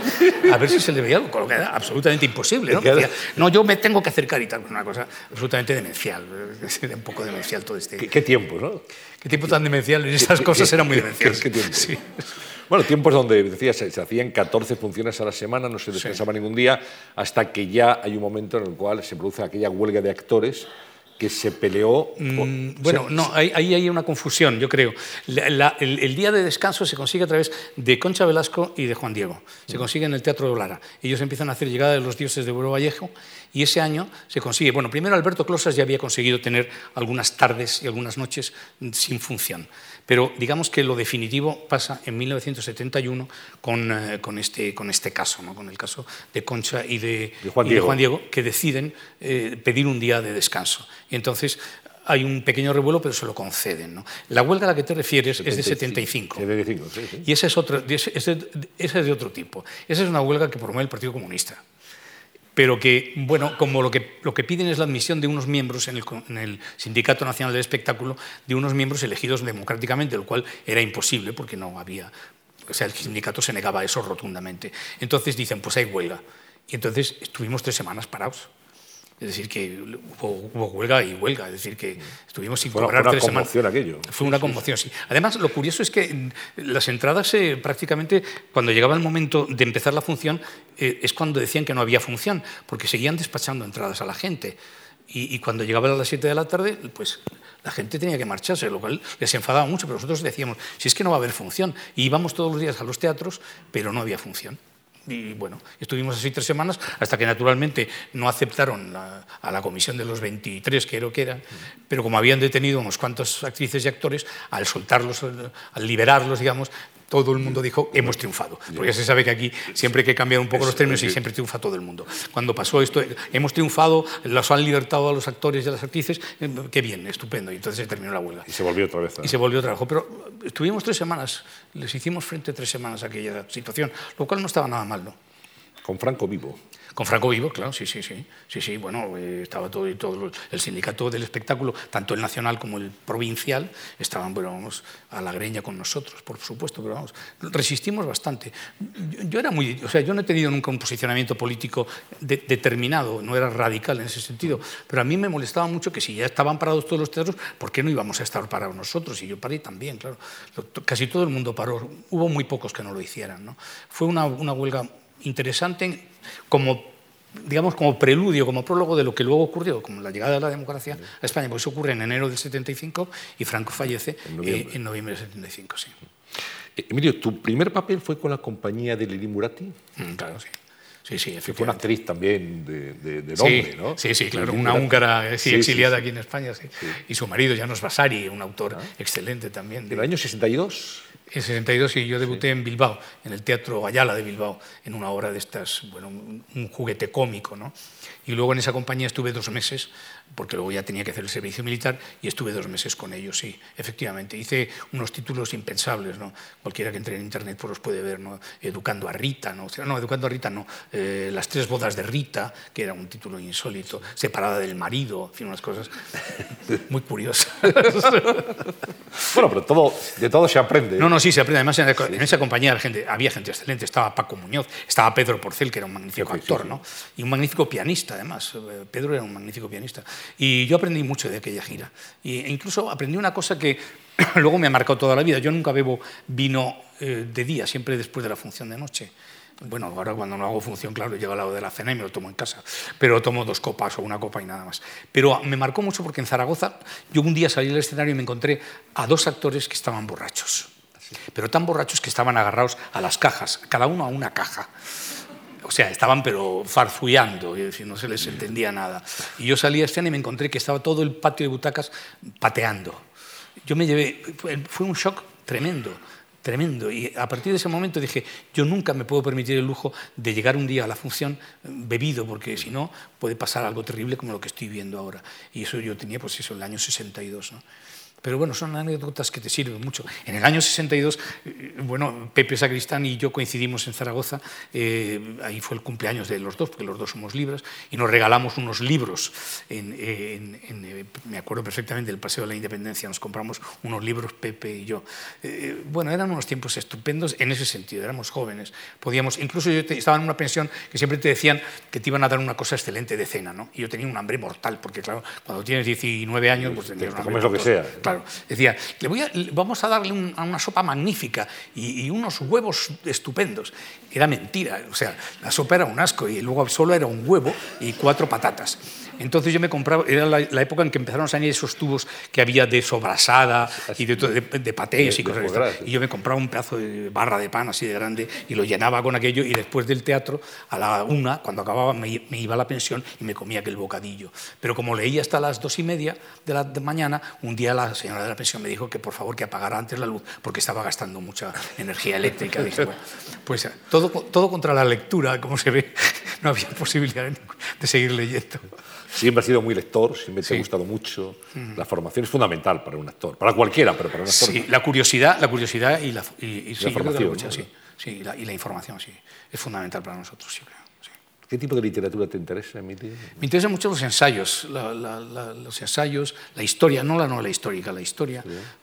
a ver si se le veía algo, que era absolutamente imposible. ¿no? Decía, no, yo me tengo que acercar y tal. Una cosa absolutamente demencial, un poco demencial todo este... ¿Qué, tiempo, no? Qué tiempo tan demencial. Esas cosas eran muy demenciales. ¿Qué, tiempo? Sí. Bueno, tiempos donde, decías, se, hacían 14 funciones a la semana, no se descansaba ningún día, hasta que ya hay un momento en el cual se produce aquella huelga de actores que se peleó. Mm, bueno, no, ahí, hay una confusión, yo creo. el, día de descanso se consigue a través de Concha Velasco y de Juan Diego. Se consigue en el Teatro de Olara. Ellos empiezan a hacer Llegada de los Dioses de Buero Vallejo y ese año se consigue. Bueno, primero Alberto Closas ya había conseguido tener algunas tardes y algunas noches sin función. Pero digamos que lo definitivo pasa en 1971 con, eh, con, este, con este caso, ¿no? con el caso de Concha y de, Juan, Diego. que deciden eh, pedir un día de descanso. Y entonces hay un pequeño revuelo, pero se lo conceden. ¿no? La huelga a la que te refieres es de 75. 75 sí, sí. Y esa es, otro, esa es de otro tipo. Esa es una huelga que promueve el Partido Comunista pero que, bueno, como lo que, lo que piden es la admisión de unos miembros en el, en el, Sindicato Nacional del Espectáculo, de unos miembros elegidos democráticamente, lo cual era imposible porque no había, o sea, el sindicato se negaba a eso rotundamente. Entonces dicen, pues hay huelga. Y entonces estuvimos tres semanas parados. Es decir, que hubo, huelga y huelga, es decir, que estuvimos sin cobrar fue una conmoción aquello. Fue una conmoción, sí. Además, lo curioso es que las entradas eh, prácticamente, cuando llegaba el momento de empezar la función, eh, es cuando decían que no había función, porque seguían despachando entradas a la gente. Y, cuando llegaba a las 7 de la tarde, pues la gente tenía que marcharse, lo cual les enfadaba mucho, pero nosotros decíamos, si es que no va a haber función. Y íbamos todos los días a los teatros, pero no había función. Y bueno, estuvimos así tres semanas hasta que naturalmente no aceptaron a la comisión de los 23, que era, pero como habían detenido unos cuantos actrices y actores, al soltarlos, al liberarlos, digamos, todo el mundo dijo, hemos triunfado. Porque ya se sabe que aquí siempre hay que cambiar un poco los términos y siempre triunfa todo el mundo. Cuando pasó esto, hemos triunfado, los han libertado a los actores y a las actrices, eh, qué bien, estupendo. Y entonces se terminó la huelga. Y se volvió otra vez. Y se volvió otra vez. Pero estuvimos tres semanas, les hicimos frente tres semanas a aquella situación, lo cual no estaba nada mal, ¿no? Con Franco vivo. Con Franco vivo, claro, sí, sí, sí. Sí, sí, bueno, eh, estaba todo, todo el sindicato del espectáculo, tanto el nacional como el provincial, estaban, bueno, vamos, a la greña con nosotros, por supuesto, pero vamos, resistimos bastante. Yo, era muy, o sea, yo no he tenido nunca un posicionamiento político de, determinado, no era radical en ese sentido, pero a mí me molestaba mucho que si ya estaban parados todos los teatros, ¿por qué no íbamos a estar parados nosotros? Y yo paré también, claro. Casi todo el mundo paró, hubo muy pocos que no lo hicieran. ¿no? Fue una, una huelga interesante como digamos, como preludio, como prólogo de lo que luego ocurrió, como la llegada de la democracia a España, porque eso ocurre en enero del 75 y Franco fallece en noviembre, eh, en noviembre del 75, sí. Eh, Emilio, ¿tu primer papel fue con la compañía de Lili Murati? Mm, claro, sí. Sí, sí, fue una actriz también de, de, de nombre, sí, ¿no? Sí, sí, claro, una húngara sí, exiliada aquí en España. Y su marido, Janos Vasari, un autor ah. excelente también. ¿Del año 62? En 62 y yo debuté en Bilbao, en el Teatro Ayala de Bilbao, en una obra de estas, bueno, un juguete cómico, ¿no? Y luego en esa compañía estuve dos meses porque luego ya tenía que hacer el servicio militar y estuve dos meses con ellos, sí, efectivamente. Hice unos títulos impensables, ¿no? Cualquiera que entre en internet pues los puede ver, ¿no? Educando a Rita, ¿no? No, Educando a Rita no. Eh, Las tres bodas de Rita, que era un título insólito. Separada del marido, en fin, unas cosas muy curiosas. bueno, pero todo, de todo se aprende. No, no, sí, se aprende. Además, en, en esa compañía gente, había gente excelente. Estaba Paco Muñoz, estaba Pedro Porcel, que era un magnífico actor, ¿no? Y un magnífico pianista, además. Eh, Pedro era un magnífico pianista. Y yo aprendí mucho de aquella gira. E incluso aprendí una cosa que luego me ha marcado toda la vida. Yo nunca bebo vino eh, de día, siempre después de la función de noche. Bueno, ahora cuando no hago función, claro, llego al lado de la cena y me lo tomo en casa. Pero tomo dos copas o una copa y nada más. Pero me marcó mucho porque en Zaragoza yo un día salí del escenario y me encontré a dos actores que estaban borrachos. Pero tan borrachos que estaban agarrados a las cajas, cada uno a una caja o sea, estaban pero farfullando, decir, no se les entendía nada. Y yo salí a escena y me encontré que estaba todo el patio de butacas pateando. Yo me llevé, fue un shock tremendo, tremendo. Y a partir de ese momento dije, yo nunca me puedo permitir el lujo de llegar un día a la función bebido, porque si no puede pasar algo terrible como lo que estoy viendo ahora. Y eso yo tenía, pues eso, el año 62. ¿no? Pero bueno, son anécdotas que te sirven mucho. En el año 62, eh, bueno, Pepe Sacristán y yo coincidimos en Zaragoza, eh, ahí fue el cumpleaños de los dos, porque los dos somos libres, y nos regalamos unos libros. En, en, en, eh, me acuerdo perfectamente del Paseo de la Independencia, nos compramos unos libros Pepe y yo. Eh, bueno, eran unos tiempos estupendos en ese sentido, éramos jóvenes. Podíamos, incluso yo te, estaba en una pensión que siempre te decían que te iban a dar una cosa excelente de cena, ¿no? Y yo tenía un hambre mortal, porque claro, cuando tienes 19 años, pues tenías un hambre lo que sea. Claro, Decía, le voy vamos a darle una sopa magnífica y, y, unos huevos estupendos. Era mentira, o sea, la sopa era un asco y luego solo era un huevo y cuatro patatas. Entonces yo me compraba, era la, la, época en que empezaron a salir esos tubos que había de sobrasada y de, de, de patés y cosas así. Y yo me compraba un pedazo de barra de pan así de grande y lo llenaba con aquello y después del teatro, a la una, cuando acababa, me, me iba a la pensión y me comía aquel bocadillo. Pero como leía hasta las dos y media de la de mañana, un día la señora de la pensión me dijo que por favor que apagara antes la luz porque estaba gastando mucha energía eléctrica. Dije, bueno, pues todo, todo contra la lectura, como se ve, no había posibilidad de, de seguir leyendo. Siempre has sido muy lector, siempre te sí. ha gustado mucho. Mm. La formación es fundamental para un actor, para cualquiera, pero para un actor. Sí, la curiosidad, la curiosidad y la, y, y, sí, la formación. ¿no? sí, sí, y la, y la información, sí. Es fundamental para nosotros, sí, creo. ¿Qué tipo de literatura te interesa, Emilio? Me interesan mucho los ensayos, la, la, la, los ensayos, la historia, no la novela histórica, la historia.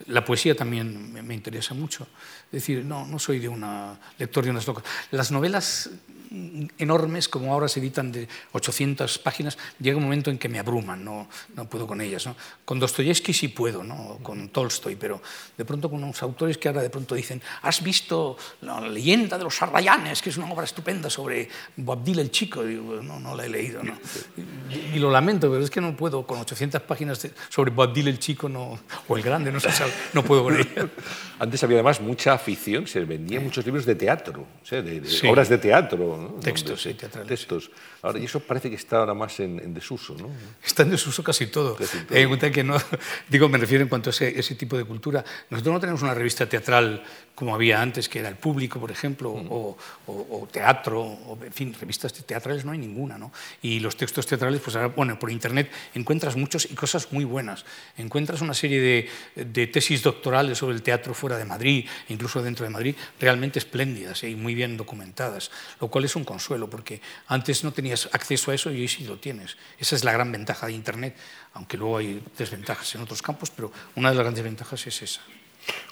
La poesía también me, me, interesa mucho. Es decir, no, no soy de una lector de unas locas. Las novelas enormes, como ahora se editan de 800 páginas, llega un momento en que me abruman, no, no puedo con ellas. ¿no? Con Dostoyevsky sí puedo, ¿no? con Tolstoy, pero de pronto con unos autores que ahora de pronto dicen, ¿has visto la leyenda de los Sarrayanes, que es una obra estupenda sobre Boabdil el Chico? Digo, no, no la he leído. ¿no? Y, y, lo lamento, pero es que no puedo, con 800 páginas sobre Boabdil el Chico no, o el Grande, no, se sabe, no puedo con ella. Antes había además mucha afición, se vendían muchos libros de teatro, o sea, de, de sí. obras de teatro. ¿no? Textos se, teatrales. Textos. Ahora, y eso parece que está ahora más en, en desuso, ¿no? Está en desuso casi todo. Casi todo. Eh, que no, digo, me refiero en cuanto a ese, ese tipo de cultura. Nosotros no tenemos una revista teatral como había antes, que era el público, por ejemplo, o, o, teatro, o, en fin, revistas teatrales no hay ninguna. ¿no? Y los textos teatrales, pues ahora, bueno, por internet encuentras muchos y cosas muy buenas. Encuentras una serie de, de tesis doctorales sobre el teatro fuera de Madrid, incluso dentro de Madrid, realmente espléndidas y muy bien documentadas, lo cual es un consuelo, porque antes no tenías acceso a eso y hoy sí lo tienes. Esa es la gran ventaja de Internet, aunque luego hay desventajas en otros campos, pero una de las grandes ventajas es esa.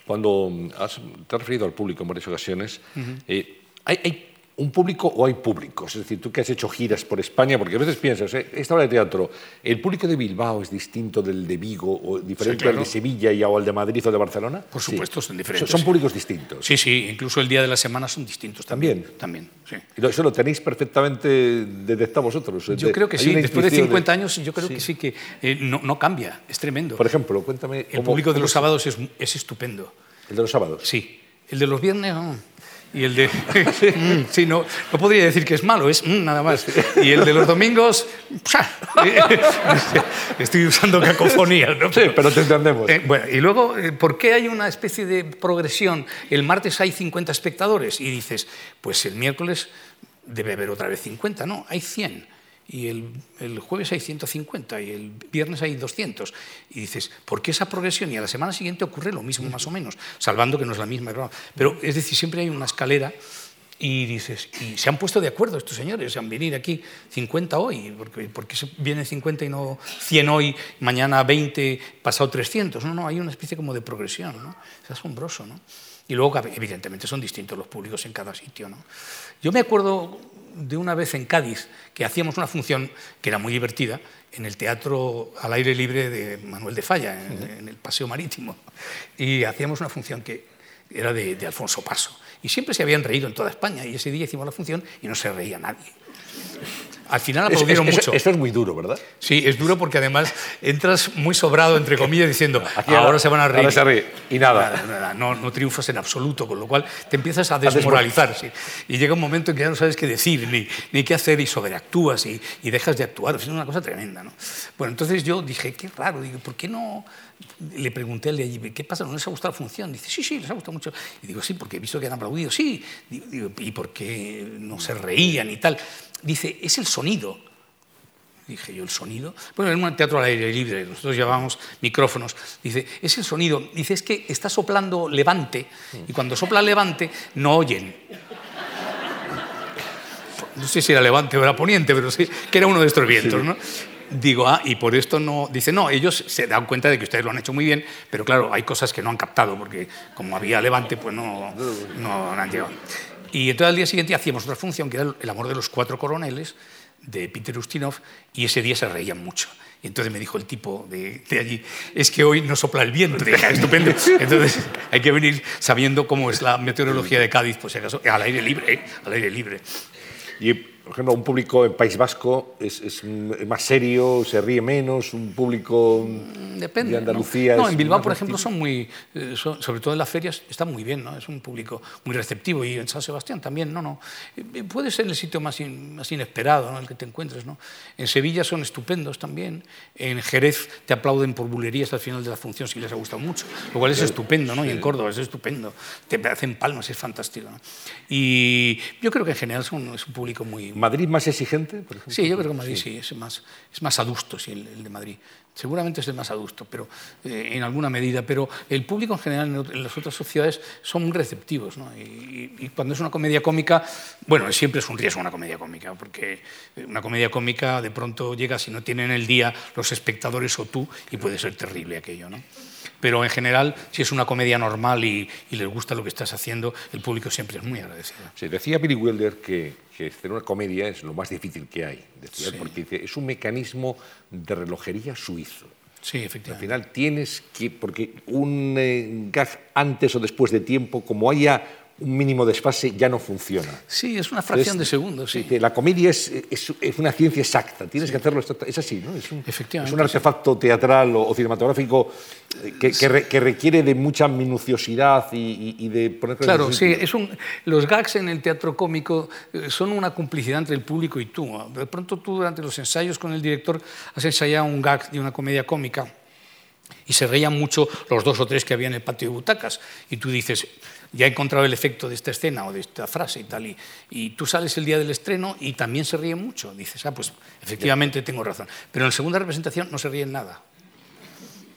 Cuando has, te has referido al público en varias ocasiones, eh, ¿hay, ¿hay, un público o hay públicos? Es decir, tú que has hecho giras por España, porque a veces piensas, eh, esta obra de teatro, ¿el público de Bilbao es distinto del de Vigo o diferente sí, claro. al de Sevilla y, o al de Madrid o de Barcelona? Por supuesto, sí. son diferentes. Son, públicos distintos. Sí, sí, incluso el día de la semana son distintos también. También. Sí. ¿Y eso lo tenéis perfectamente detectado vosotros? Yo creo que sí, después de 50 de... años yo creo sí. que sí, que eh, no, no, cambia, es tremendo. Por ejemplo, cuéntame... El cómo, público de los sábados es, es estupendo. ¿El de los sábados? Sí. El de los viernes, no. Y el de. sí, no, no podría decir que es malo, es mm, nada más. Y el de los domingos. Estoy usando cacofonías, ¿no? Sí, pero te entendemos. Eh, bueno, y luego, eh, ¿por qué hay una especie de progresión? El martes hay 50 espectadores y dices, pues el miércoles debe haber otra vez 50, no, hay 100 y el, el, jueves hay 150 y el viernes hay 200. Y dices, ¿por qué esa progresión? Y a la semana siguiente ocurre lo mismo, más o menos, salvando que no es la misma. Pero es decir, siempre hay una escalera y dices, y se han puesto de acuerdo estos señores, se han venido aquí 50 hoy, porque, porque vienen 50 y no 100 hoy, mañana 20, pasado 300. No, no, hay una especie como de progresión. Es asombroso, ¿no? Y luego, evidentemente, son distintos los públicos en cada sitio, ¿no? Yo me acuerdo de una vez en Cádiz que hacíamos una función que era muy divertida en el teatro al aire libre de Manuel de Falla, en, en el Paseo Marítimo. Y hacíamos una función que era de, de, Alfonso Paso. Y siempre se habían reído en toda España. Y ese día hicimos la función y no se reía nadie. Al final aplaudieron eso, mucho. Eso es muy duro, ¿verdad? Sí, es duro porque además entras muy sobrado, entre comillas, diciendo, Aquí ahora, ahora, se van a reír. Ahora se ríe. Y nada. nada, nada no, no, triunfas en absoluto, con lo cual te empiezas a desmoralizar. sí. Y llega un momento en que ya no sabes qué decir, ni, ni qué hacer, y sobreactúas y, y dejas de actuar. Es una cosa tremenda. ¿no? Bueno, entonces yo dije, qué raro, digo, ¿por qué no...? Le pregunté al de allí, ¿qué pasa? ¿No les ha gustado la función? Dice, sí, sí, les ha gustado mucho. Y digo, sí, porque he visto que han aplaudido. Sí. Digo, ¿y por qué no se reían y tal? Dice, es el sonido. Dije yo, ¿el sonido? Bueno, en un teatro al aire libre, nosotros llevábamos micrófonos. Dice, es el sonido. Dice, es que está soplando levante y cuando sopla levante no oyen. No sé si era levante o era poniente, pero sí, que era uno de estos vientos, ¿no? Digo, ah, y por esto no. Dice, no, ellos se dan cuenta de que ustedes lo han hecho muy bien, pero claro, hay cosas que no han captado, porque como había levante, pues no, no, han llegado. Y entonces al día siguiente hacíamos otra función, que era el amor de los cuatro coroneles, de Peter Ustinov, y ese día se reían mucho. Y entonces me dijo el tipo de, de allí, es que hoy no sopla el viento. Dije, "Ah, estupendo. Entonces hay que venir sabiendo cómo es la meteorología de Cádiz, pues si acaso, al aire libre, ¿eh? al aire libre. Y, por ejemplo, un público en País Vasco es, es más serio, se ríe menos, un público Depende, de Andalucía. No, no en Bilbao, por ejemplo, son muy, eh, son- sobre todo en las ferias, está muy bien, ¿no? Es un público muy receptivo y en San Sebastián también, no, no. Eh, Puede ser el sitio más, in- más inesperado, ¿no? El que te encuentres, ¿no? En Sevilla son estupendos también. En Jerez te aplauden por bulerías al final de la función si les ha gustado mucho, lo cual es estupendo, ¿no? Y en Córdoba es estupendo. Te hacen palmas, es fantástico, ¿no? Y yo creo que en general son, es un público muy, ¿Madrid más exigente? Por ejemplo? Sí, yo creo que Madrid sí, es, más, es más adusto sí, el, el de Madrid. Seguramente es el más adusto, pero eh, en alguna medida. Pero el público en general en, las otras sociedades son muy receptivos. ¿no? Y, y cuando es una comedia cómica, bueno, siempre es un riesgo una comedia cómica, porque una comedia cómica de pronto llega si no tienen el día los espectadores o tú y puede ser terrible aquello. ¿no? Pero en general, si es una comedia normal y, y les gusta lo que estás haciendo, el público siempre es muy agradecido. Sí, decía Billy Wilder que, que hacer una comedia es lo más difícil que hay, Sí. porque dice, es un mecanismo de relojería suizo. Sí, Al efectivamente. final tienes que, porque un eh, gag antes o después de tiempo, como haya un mínimo desfase, ya no funciona. Sí, es una fracción de segundos. Sí. La comedia es, es- es una ciencia exacta, tienes que hacerlo Es así, ¿no? Es un, Efectivamente, es un artefacto teatral o, o cinematográfico eh, que, que re- que requiere de mucha minuciosidad y, y- y de poner Claro, sí, es un, los gags en el teatro cómico eh, son una complicidad entre el público y tú. De pronto tú durante los ensayos con el director has ensayado un gag de una comedia cómica Y se reían mucho los dos o tres que había en el patio de butacas. Y tú dices, ya he encontrado el efecto de esta escena o de esta frase y tal. Y, y tú sales el día del estreno y también se ríe mucho. Dices, ah, pues efectivamente tengo razón. Pero en la segunda representación no se ríen nada.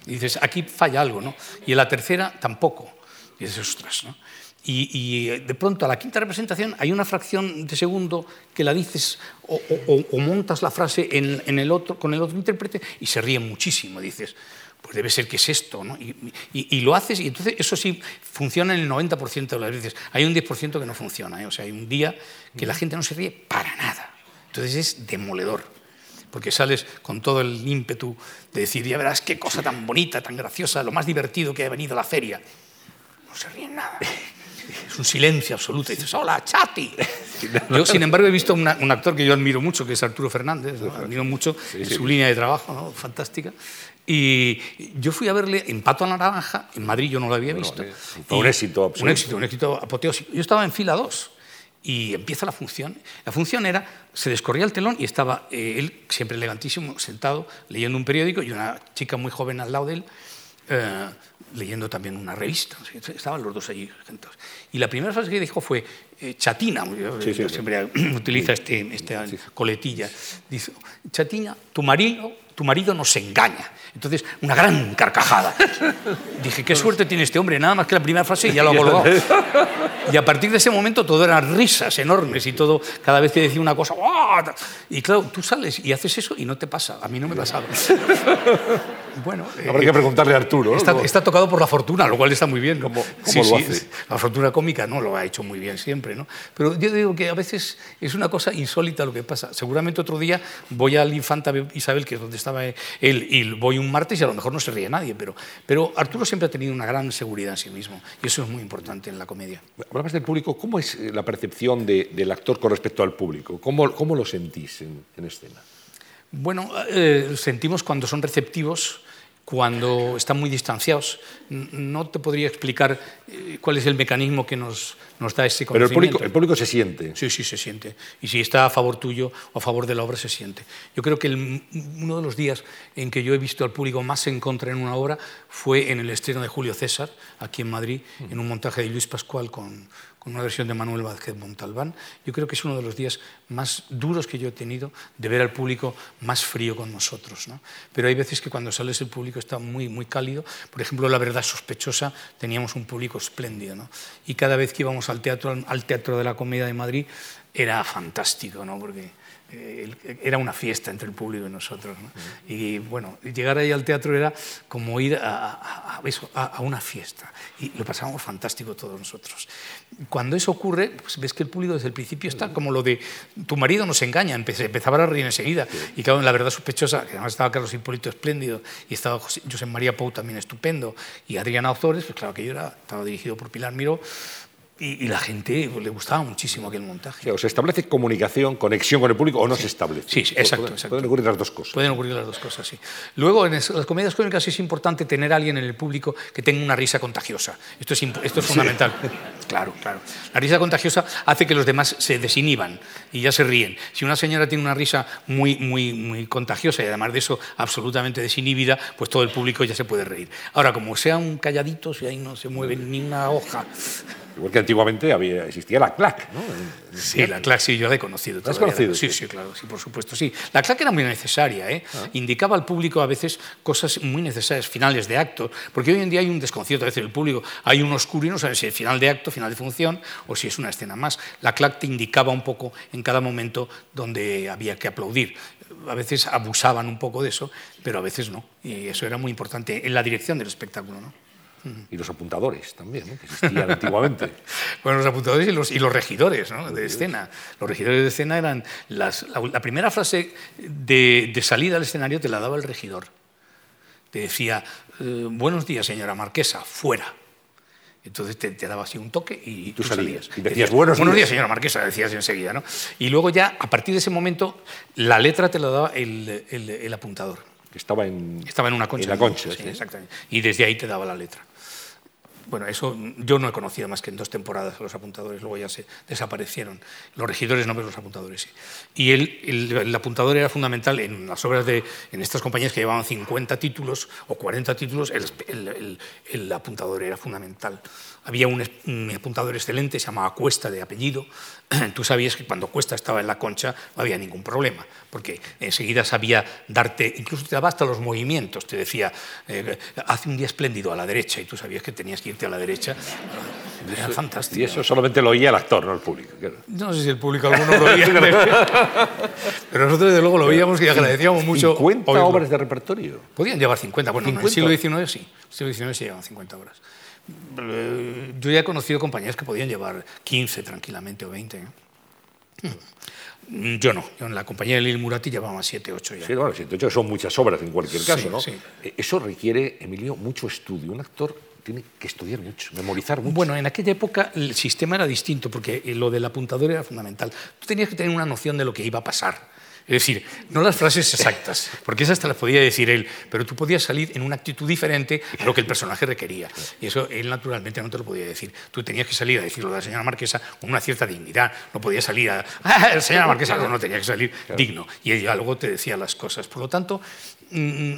Y dices, aquí falla algo, ¿no? Y en la tercera tampoco. Y dices, ostras, ¿no? Y, y, de pronto a la quinta representación hay una fracción de segundo que la dices o, o, o montas la frase en, en, el otro, con el otro intérprete y se ríe muchísimo. Dices, pues debe ser que es esto, ¿no? Y, y, y, lo haces y entonces eso sí funciona en el 90% de las veces. Hay un 10% que no funciona, ¿eh? o sea, hay un día que la gente no se ríe para nada. Entonces es demoledor, porque sales con todo el ímpetu de decir, ya verás qué cosa tan bonita, tan graciosa, lo más divertido que ha venido a la feria. No se ríen nada. Es un silencio absoluto. Y dices, hola, chati. Yo, sin embargo, he visto una, un actor que yo admiro mucho, que es Arturo Fernández. ¿no? Admiro mucho sí, sí, su línea de trabajo, ¿no? fantástica. Y yo fui a verle en Pato a la Naranja, en Madrid yo no lo había visto. Bueno, fue un éxito absoluto. Un éxito, un éxito apoteósico. Yo estaba en fila 2 y empieza la función. La función era, se descorría el telón y estaba eh, él, siempre elegantísimo, sentado, leyendo un periódico y una chica muy joven al lado de él, eh, leyendo también una revista. Estaban los dos allí sentados. Y la primera frase que dijo fue eh, chatina, sí, sí, siempre sí. utiliza este, esta coletilla. Dice, chatina, tu marido, tu marido nos engaña. Entonces, una gran carcajada. Dije, qué suerte tiene este hombre, nada más que la primera frase y ya lo ha colgado. Y a partir de ese momento todo eran risas enormes y todo, cada vez que decía una cosa, ¡oh! y claro, tú sales y haces eso y no te pasa. A mí no me pasaba. Bueno, habrá eh, que preguntarle a Arturo. ¿no? Está, está, tocado por la fortuna, lo cual está muy bien. ¿Cómo, cómo sí, lo sí, hace? La fortuna cómica no lo ha hecho muy bien siempre, ¿no? Pero yo digo que a veces es una cosa insólita lo que pasa. Seguramente otro día voy al Infanta Isabel, que es donde estaba él, y voy un martes y a lo mejor no se ríe nadie, pero, pero Arturo siempre ha tenido una gran seguridad en sí mismo y eso es muy importante en la comedia. Hablabas del público, ¿cómo es la percepción de, del actor con respecto al público? ¿Cómo, cómo lo sentís en, en escena? Bueno, eh, sentimos cuando son receptivos cuando están muy distanciados. No te podría explicar eh, cuál es el mecanismo que nos, nos da ese conocimiento. Pero el público, el público, se siente. Sí, sí, se siente. Y si está a favor tuyo o a favor de la obra, se siente. Yo creo que el, uno de los días en que yo he visto al público más en contra en una obra fue en el estreno de Julio César, aquí en Madrid, en un montaje de Luis Pascual con una versión de Manuel Vázquez Montalbán. Yo creo que es uno de los días más duros que yo he tenido de ver al público más frío con nosotros. ¿no? Pero hay veces que cuando sales el público está muy, muy cálido. Por ejemplo, La Verdad Sospechosa teníamos un público espléndido. ¿no? Y cada vez que íbamos al teatro, al teatro de la Comedia de Madrid era fantástico, ¿no? porque era una fiesta entre el público y nosotros. ¿no? Y bueno, llegar ahí al teatro era como ir a, a, a, a, una fiesta. Y lo pasábamos fantástico todos nosotros. Cuando eso ocurre, pues ves que el público desde el principio está como lo de tu marido nos engaña, empezaba a reír enseguida. Y claro, en la verdad sospechosa, que además estaba Carlos Hipólito espléndido y estaba José, José María Pou también estupendo y Adriana Ozores, pues claro que yo era, estaba dirigido por Pilar Miró y, y, la gente pues, le gustaba muchísimo aquel montaje. O se establece comunicación, conexión con el público o no sí. se establece. Sí, sí exacto, pueden, exacto, Pueden ocurrir las dos cosas. Pueden ocurrir las dos cosas, sí. Luego, en las comedias cómicas es importante tener a alguien en el público que tenga una risa contagiosa. Esto es, esto es fundamental. Sí. Claro, claro. La risa contagiosa hace que los demás se desinhiban y ya se ríen. Si una señora tiene una risa muy, muy, muy contagiosa y además de eso absolutamente desinhibida, pues todo el público ya se puede reír. Ahora, como sea un calladito, si ahí no se mueve ni una hoja, Igual que antiguamente había, existía la CLAC, ¿no? Sí, la CLAC sí, yo la he conocido. ¿La has conocido? Sí, sí, claro, sí, por supuesto, sí. La CLAC era muy necesaria, ¿eh? Ah. Indicaba al público a veces cosas muy necesarias, finales de acto, porque hoy en día hay un desconcierto a veces del público, hay un oscuro y no sabes si es final de acto, final de función o si es una escena más. La CLAC te indicaba un poco en cada momento donde había que aplaudir. A veces abusaban un poco de eso, pero a veces no. Y eso era muy importante en la dirección del espectáculo, ¿no? Y los apuntadores también, ¿no? que existían antiguamente. Bueno, los apuntadores y los, y los regidores ¿no? de escena. Los regidores de escena eran... Las, la, la, primera frase de, de, salida al escenario te la daba el regidor. Te decía, eh, buenos días, señora marquesa, fuera. Entonces te, te, daba así un toque y tú, tú salías. salías. Y decías, buenos, buenos días, señora marquesa, decías enseguida. ¿no? Y luego ya, a partir de ese momento, la letra te la daba el, el, el apuntador. Que estaba en, estaba en una concha. En la concha, sí, exactamente. Y desde ahí te daba la letra bueno, eso yo no he conocido más que en dos temporadas los apuntadores, luego ya se desaparecieron. Los regidores no, pero los apuntadores sí. Y el, el, apuntador era fundamental en las obras de, en estas compañías que llevaban 50 títulos o 40 títulos, el, el apuntador era fundamental. Había un, un, apuntador excelente, se llamaba Cuesta de apellido. Tú sabías que cuando Cuesta estaba en la concha no había ningún problema, porque enseguida sabía darte, incluso te daba hasta los movimientos, te decía, eh, hace un día espléndido a la derecha, y tú sabías que tenías que a la derecha. Era eso, fantástico. Y eso solamente lo oía el actor, no el público. No sé si el público alguno lo oía, pero nosotros desde luego lo veíamos y agradecíamos mucho. 50 oírlo. obras de repertorio. Podían llevar 50, bueno, 50. en el siglo XIX sí, en el siglo XIX se llevaban 50 obras. Yo ya he conocido compañías que podían llevar 15 tranquilamente o 20. ¿eh? Yo no, yo en la compañía de Lil Murati llevaba 7, 8 ya. Sí, bueno, 7, 8 son muchas obras en cualquier caso, sí, ¿no? Sí. Eso requiere, Emilio, mucho estudio. Un actor tiene que estudiar mucho, memorizar mucho. Bueno, en aquella época el sistema era distinto porque lo del apuntador era fundamental. Tú tenías que tener una noción de lo que iba a pasar. Es decir, no las frases exactas, porque esas te las podía decir él, pero tú podías salir en una actitud diferente a lo que el personaje requería. Y eso él naturalmente no te lo podía decir. Tú tenías que salir a decirlo de la señora Marquesa con una cierta dignidad. No podías salir a, ¡Ah, señora Marquesa, no, no tenía que salir digno. Y ella luego te decía las cosas. Por lo tanto,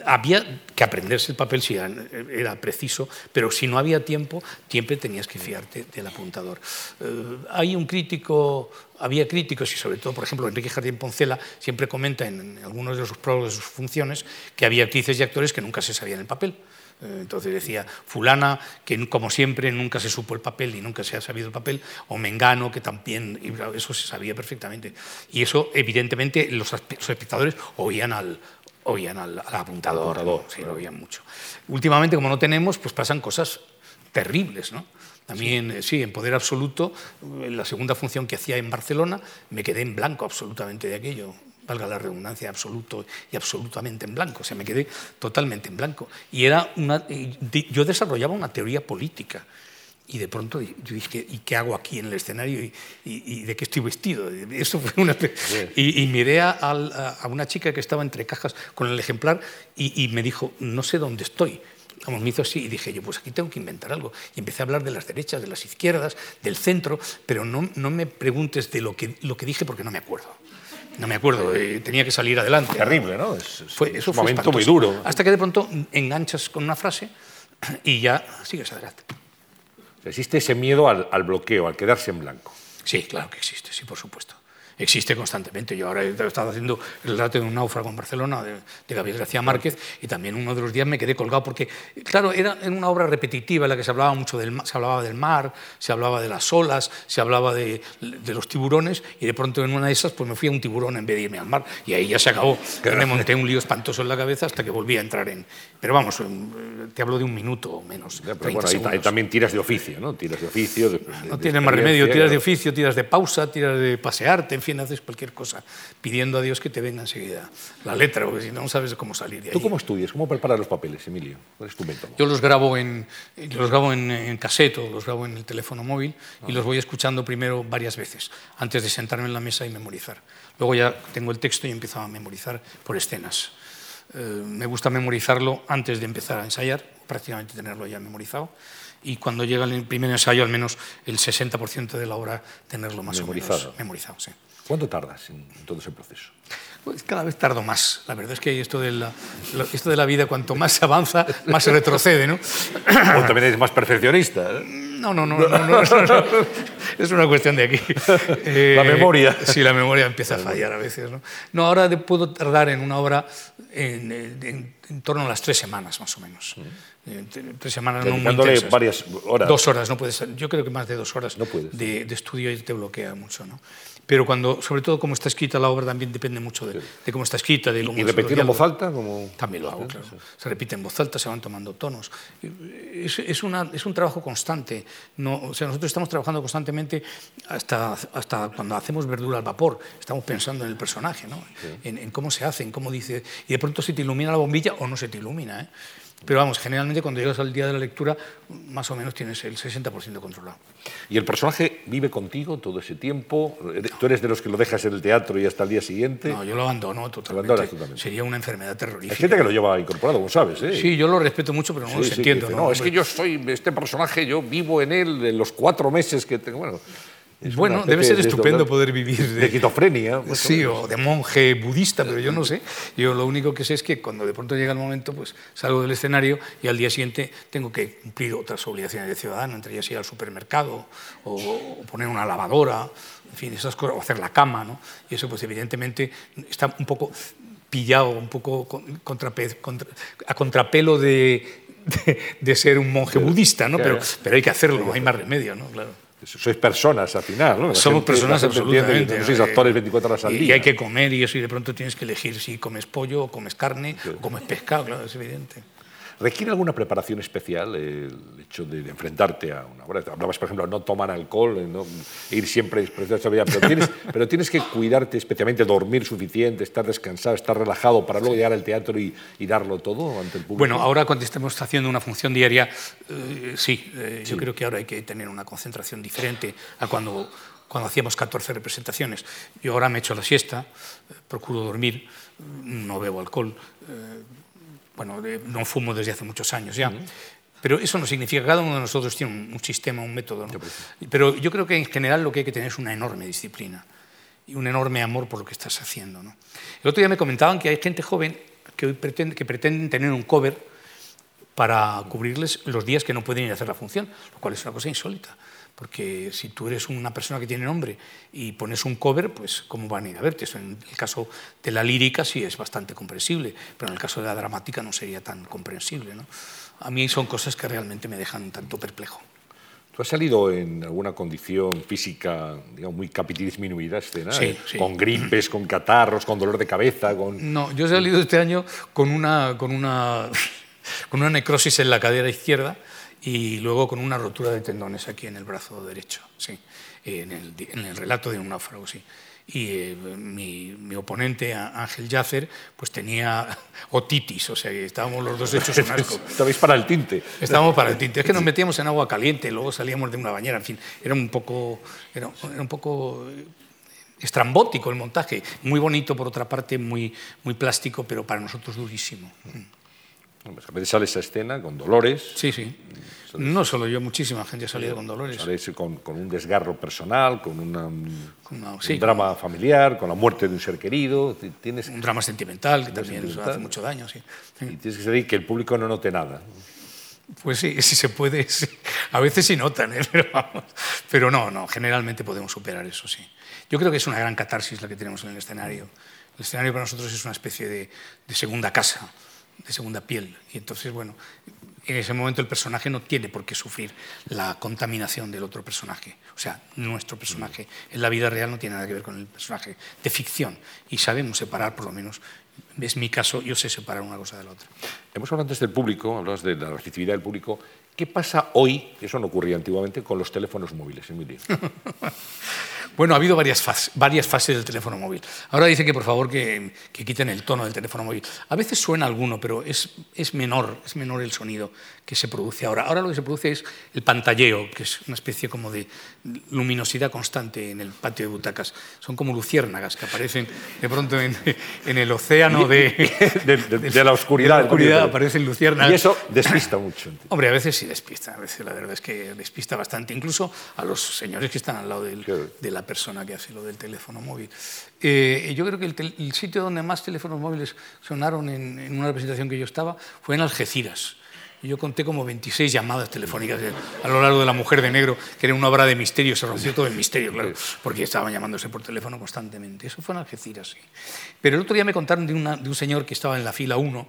había que aprenderse el papel si era, preciso, pero si no había tiempo, siempre tenías que fiarte del apuntador. Uh, hay un crítico había críticos y sobre todo, por ejemplo, Enrique Jardín Poncela siempre comenta en, algunos de sus prólogos de sus funciones que había actrices y actores que nunca se sabían el papel. Entonces decía, fulana, que como siempre nunca se supo el papel y nunca se ha sabido el papel, o Mengano, que también, eso se sabía perfectamente. Y eso, evidentemente, los espectadores oían al, oían al, al apuntador, apuntador sí, lo oían mucho. Últimamente, como no tenemos, pues pasan cosas terribles, ¿no? También, sí. sí, en poder absoluto, en la segunda función que hacía en Barcelona, me quedé en blanco absolutamente de aquello valga la redundancia, absoluto y absolutamente en blanco. O sea, me quedé totalmente en blanco. Y era una, yo desarrollaba una teoría política. Y de pronto yo dije, ¿y qué hago aquí en el escenario? ¿Y, y, y de qué estoy vestido? Eso fue una... Y, y, miré a, a, una chica que estaba entre cajas con el ejemplar y, me dijo, no sé dónde estoy. Como me hizo así y dije yo, pues aquí tengo que inventar algo. Y empecé a hablar de las derechas, de las izquierdas, del centro, pero no, no me preguntes de lo que, lo que dije porque no me acuerdo. No me acuerdo, eh, tenía que salir adelante. Terrible, ¿no? Es, es fue, eso un fue momento espantoso. muy duro. Hasta que de pronto enganchas con una frase y ya sigues adelante. Existe ese miedo al, bloqueo, al quedarse en blanco. Sí, claro que existe, sí, por supuesto existe constantemente. Yo ahora he estado haciendo el relato de un náufrago en Barcelona de, de, Gabriel García Márquez y también uno de los días me quedé colgado porque, claro, era en una obra repetitiva en la que se hablaba mucho del, se hablaba del mar, se hablaba de las olas, se hablaba de, de, los tiburones y de pronto en una de esas pues me fui a un tiburón en vez de irme al mar y ahí ya se acabó. Claro. Me monté un lío espantoso en la cabeza hasta que volví a entrar en... Pero vamos, te hablo de un minuto o menos. Ya, pero bueno, ahí, ahí, también tiras de oficio, ¿no? Tiras de oficio. De, no tienes más remedio, tiras de oficio, tiras de pausa, tiras de pasearte, en fin, haces cualquier cosa, pidiendo a Dios que te venga enseguida la letra, porque si no, no sabes cómo salir de ahí. ¿Tú cómo estudias? ¿Cómo preparas los papeles, Emilio? ¿Cuál es tu método? Yo los grabo en, yo los grabo en, en cassette o los grabo en el teléfono móvil ah. y los voy escuchando primero varias veces, antes de sentarme en la mesa y memorizar. Luego ya tengo el texto y empiezo a memorizar por escenas. Eh, me gusta memorizarlo antes de empezar a ensayar, prácticamente tenerlo ya memorizado y cuando llega el primer ensayo, al menos el 60% de la obra, tenerlo más memorizado. o menos memorizado. Sí. ¿Cuánto tardas en, en, todo ese proceso? Pues cada vez tardo más. La verdad es que esto de la, esto de la vida, cuanto más se avanza, más se retrocede, ¿no? O también eres más perfeccionista. ¿eh? No, no, no, no, no, no, no, es una cuestión de aquí. Eh, la memoria. Sí, la memoria empieza a fallar a veces. No, no ahora puedo tardar en una obra en, en, en torno a las tres semanas, más o menos. Mm. Tres semanas no muy intensas. varias horas. Dos horas, no puede ser. Yo creo que más de dos horas no de, de estudio te bloquea mucho, ¿no? Pero cuando, sobre todo cómo está escrita la obra también depende mucho de, de cómo está escrita. De cómo ¿Y repetir en voz alta? Como... También lo hago, claro. Se repite en voz alta, se van tomando tonos. Es, es, una, es un trabajo constante. No, o sea, nosotros estamos trabajando constantemente hasta, hasta cuando hacemos verdura al vapor. Estamos pensando en el personaje, ¿no? Sí. en, en, cómo se hace, en cómo dice... Y de pronto se te ilumina la bombilla o no se te ilumina. ¿eh? Pero vamos, generalmente cuando llegas al día de la lectura, más o menos tienes el 60% controlado. ¿Y el personaje vive contigo todo ese tiempo? ¿Tú eres de los que lo dejas en el teatro y hasta el día siguiente? No, yo lo abandono totalmente. Sería una enfermedad terrorífica. Hay gente que lo lleva incorporado, como sabes. ¿eh? Sí, yo lo respeto mucho, pero no lo entiendo. ¿no? es que yo soy este personaje, yo vivo en él en los cuatro meses que tengo. Bueno, bueno, debe ser estupendo poder vivir de, esquizofrenia. Sí, o de monje budista, pero yo no sé. Yo lo único que sé es que cuando de pronto llega el momento, pues salgo del escenario y al día siguiente tengo que cumplir otras obligaciones de ciudadano, entre ellas ir al supermercado o, poner una lavadora, en fin, esas cosas, o hacer la cama, ¿no? Y eso, pues evidentemente está un poco pillado, un poco a contrapelo de, de, ser un monje budista, ¿no? Pero, pero hay que hacerlo, no hay más remedio, ¿no? Claro sois personas al final, ¿no? Somos personas absolutamente. No sois actores 24 horas al día. Y hay que comer y eso, y de pronto tienes que elegir si comes pollo o comes carne o comes pescado, claro, es evidente. ¿Requiere alguna preparación especial el hecho de, enfrentarte a una obra? Hablabas, por ejemplo, no tomar alcohol, no ir siempre pero tienes, pero tienes que cuidarte especialmente, dormir suficiente, estar descansado, estar relajado para luego llegar al teatro y, darlo todo ante el público. Bueno, ahora cuando estamos haciendo una función diaria, eh, sí, eh, yo creo que ahora hay que tener una concentración diferente a cuando cuando hacíamos 14 representaciones. Yo ahora me echo la siesta, eh, procuro dormir, no bebo alcohol, bueno, no fumo desde hace muchos años ya. Pero eso no significa que cada uno de nosotros tiene un, sistema, un método. Pero yo creo que en general lo que hay que tener es una enorme disciplina y un enorme amor por lo que estás haciendo. ¿no? El otro día me comentaban que hay gente joven que, hoy pretende, que pretenden tener un cover para cubrirles los días que no pueden ir a hacer la función, lo cual es una cosa insólita. Porque si tú eres una persona que tiene nombre y pones un cover, pues ¿cómo van a ir a verte? Eso en el caso de la lírica sí es bastante comprensible, pero en el caso de la dramática no sería tan comprensible. ¿no? A mí son cosas que realmente me dejan un tanto perplejo. ¿Tú has salido en alguna condición física, digamos, muy disminuida escena? Sí, sí. Con gripes, con catarros, con dolor de cabeza, con... No, yo he salido este año con una, con una, con una necrosis en la cadera izquierda y luego con una rotura de tendones aquí en el brazo derecho, sí, en el, en el relato de un náufrago, sí. Y eh, mi, mi, oponente, Ángel Yacer, pues tenía otitis, o sea, estábamos los dos hechos un asco. Estabais para el tinte. Estábamos para el tinte. Es que nos metíamos en agua caliente, luego salíamos de una bañera, en fin, era un poco, era, era un poco eh, estrambótico el montaje, muy bonito por otra parte, muy, muy plástico, pero para nosotros durísimo. A veces sale esa escena con dolores. Sí, sí. No solo yo, muchísima gente ha salido con dolores. Sales con, con, un desgarro personal, con, una, un drama familiar, con la muerte de un ser querido. Tienes, un drama sentimental, que también hace mucho daño. Sí. Y tienes que saber que el público no note nada. Pues sí, si se puede. A veces sí notan, ¿eh? pero, vamos. pero no, no, generalmente podemos superar eso, sí. Yo creo que es una gran catarsis la que tenemos en el escenario. El escenario para nosotros es una especie de, de segunda casa de segunda piel. Y entonces, bueno, en ese momento el personaje no tiene por qué sufrir la contaminación del otro personaje. O sea, nuestro personaje en la vida real no tiene nada que ver con el personaje de ficción. Y sabemos separar, por lo menos, es mi caso, yo sé separar una cosa de la otra. Hemos hablado antes del público, hablas de la receptividad del público. ¿Qué pasa hoy, eso no ocurría antiguamente, con los teléfonos móviles, Emilio? Bueno, ha habido varias, fases, varias fases del teléfono móvil. Ahora dicen que por favor que, quiten el tono del teléfono móvil. A veces suena alguno, pero es, es, menor, es menor el sonido que se produce ahora. Ahora lo que se produce es el pantalleo, que es una especie como de luminosidad constante en el patio de butacas. Son como luciérnagas que aparecen de pronto en, en el océano de, de, la oscuridad. De la oscuridad aparecen luciérnagas. Y eso despista mucho. Hombre, a veces sí despista, a veces la verdad es que despista bastante, incluso a los señores que están al lado del, de la persona que hace lo del teléfono móvil. Eh, yo creo que el, sitio donde más teléfonos móviles sonaron en, en una representación que yo estaba fue en Algeciras yo conté como 26 llamadas telefónicas a lo largo de La Mujer de Negro, que era una obra de misterio, se rompió todo el misterio, claro, porque estaban llamándose por teléfono constantemente. Eso fue en Algeciras, sí. Pero el otro día me contaron de, de un señor que estaba en la fila 1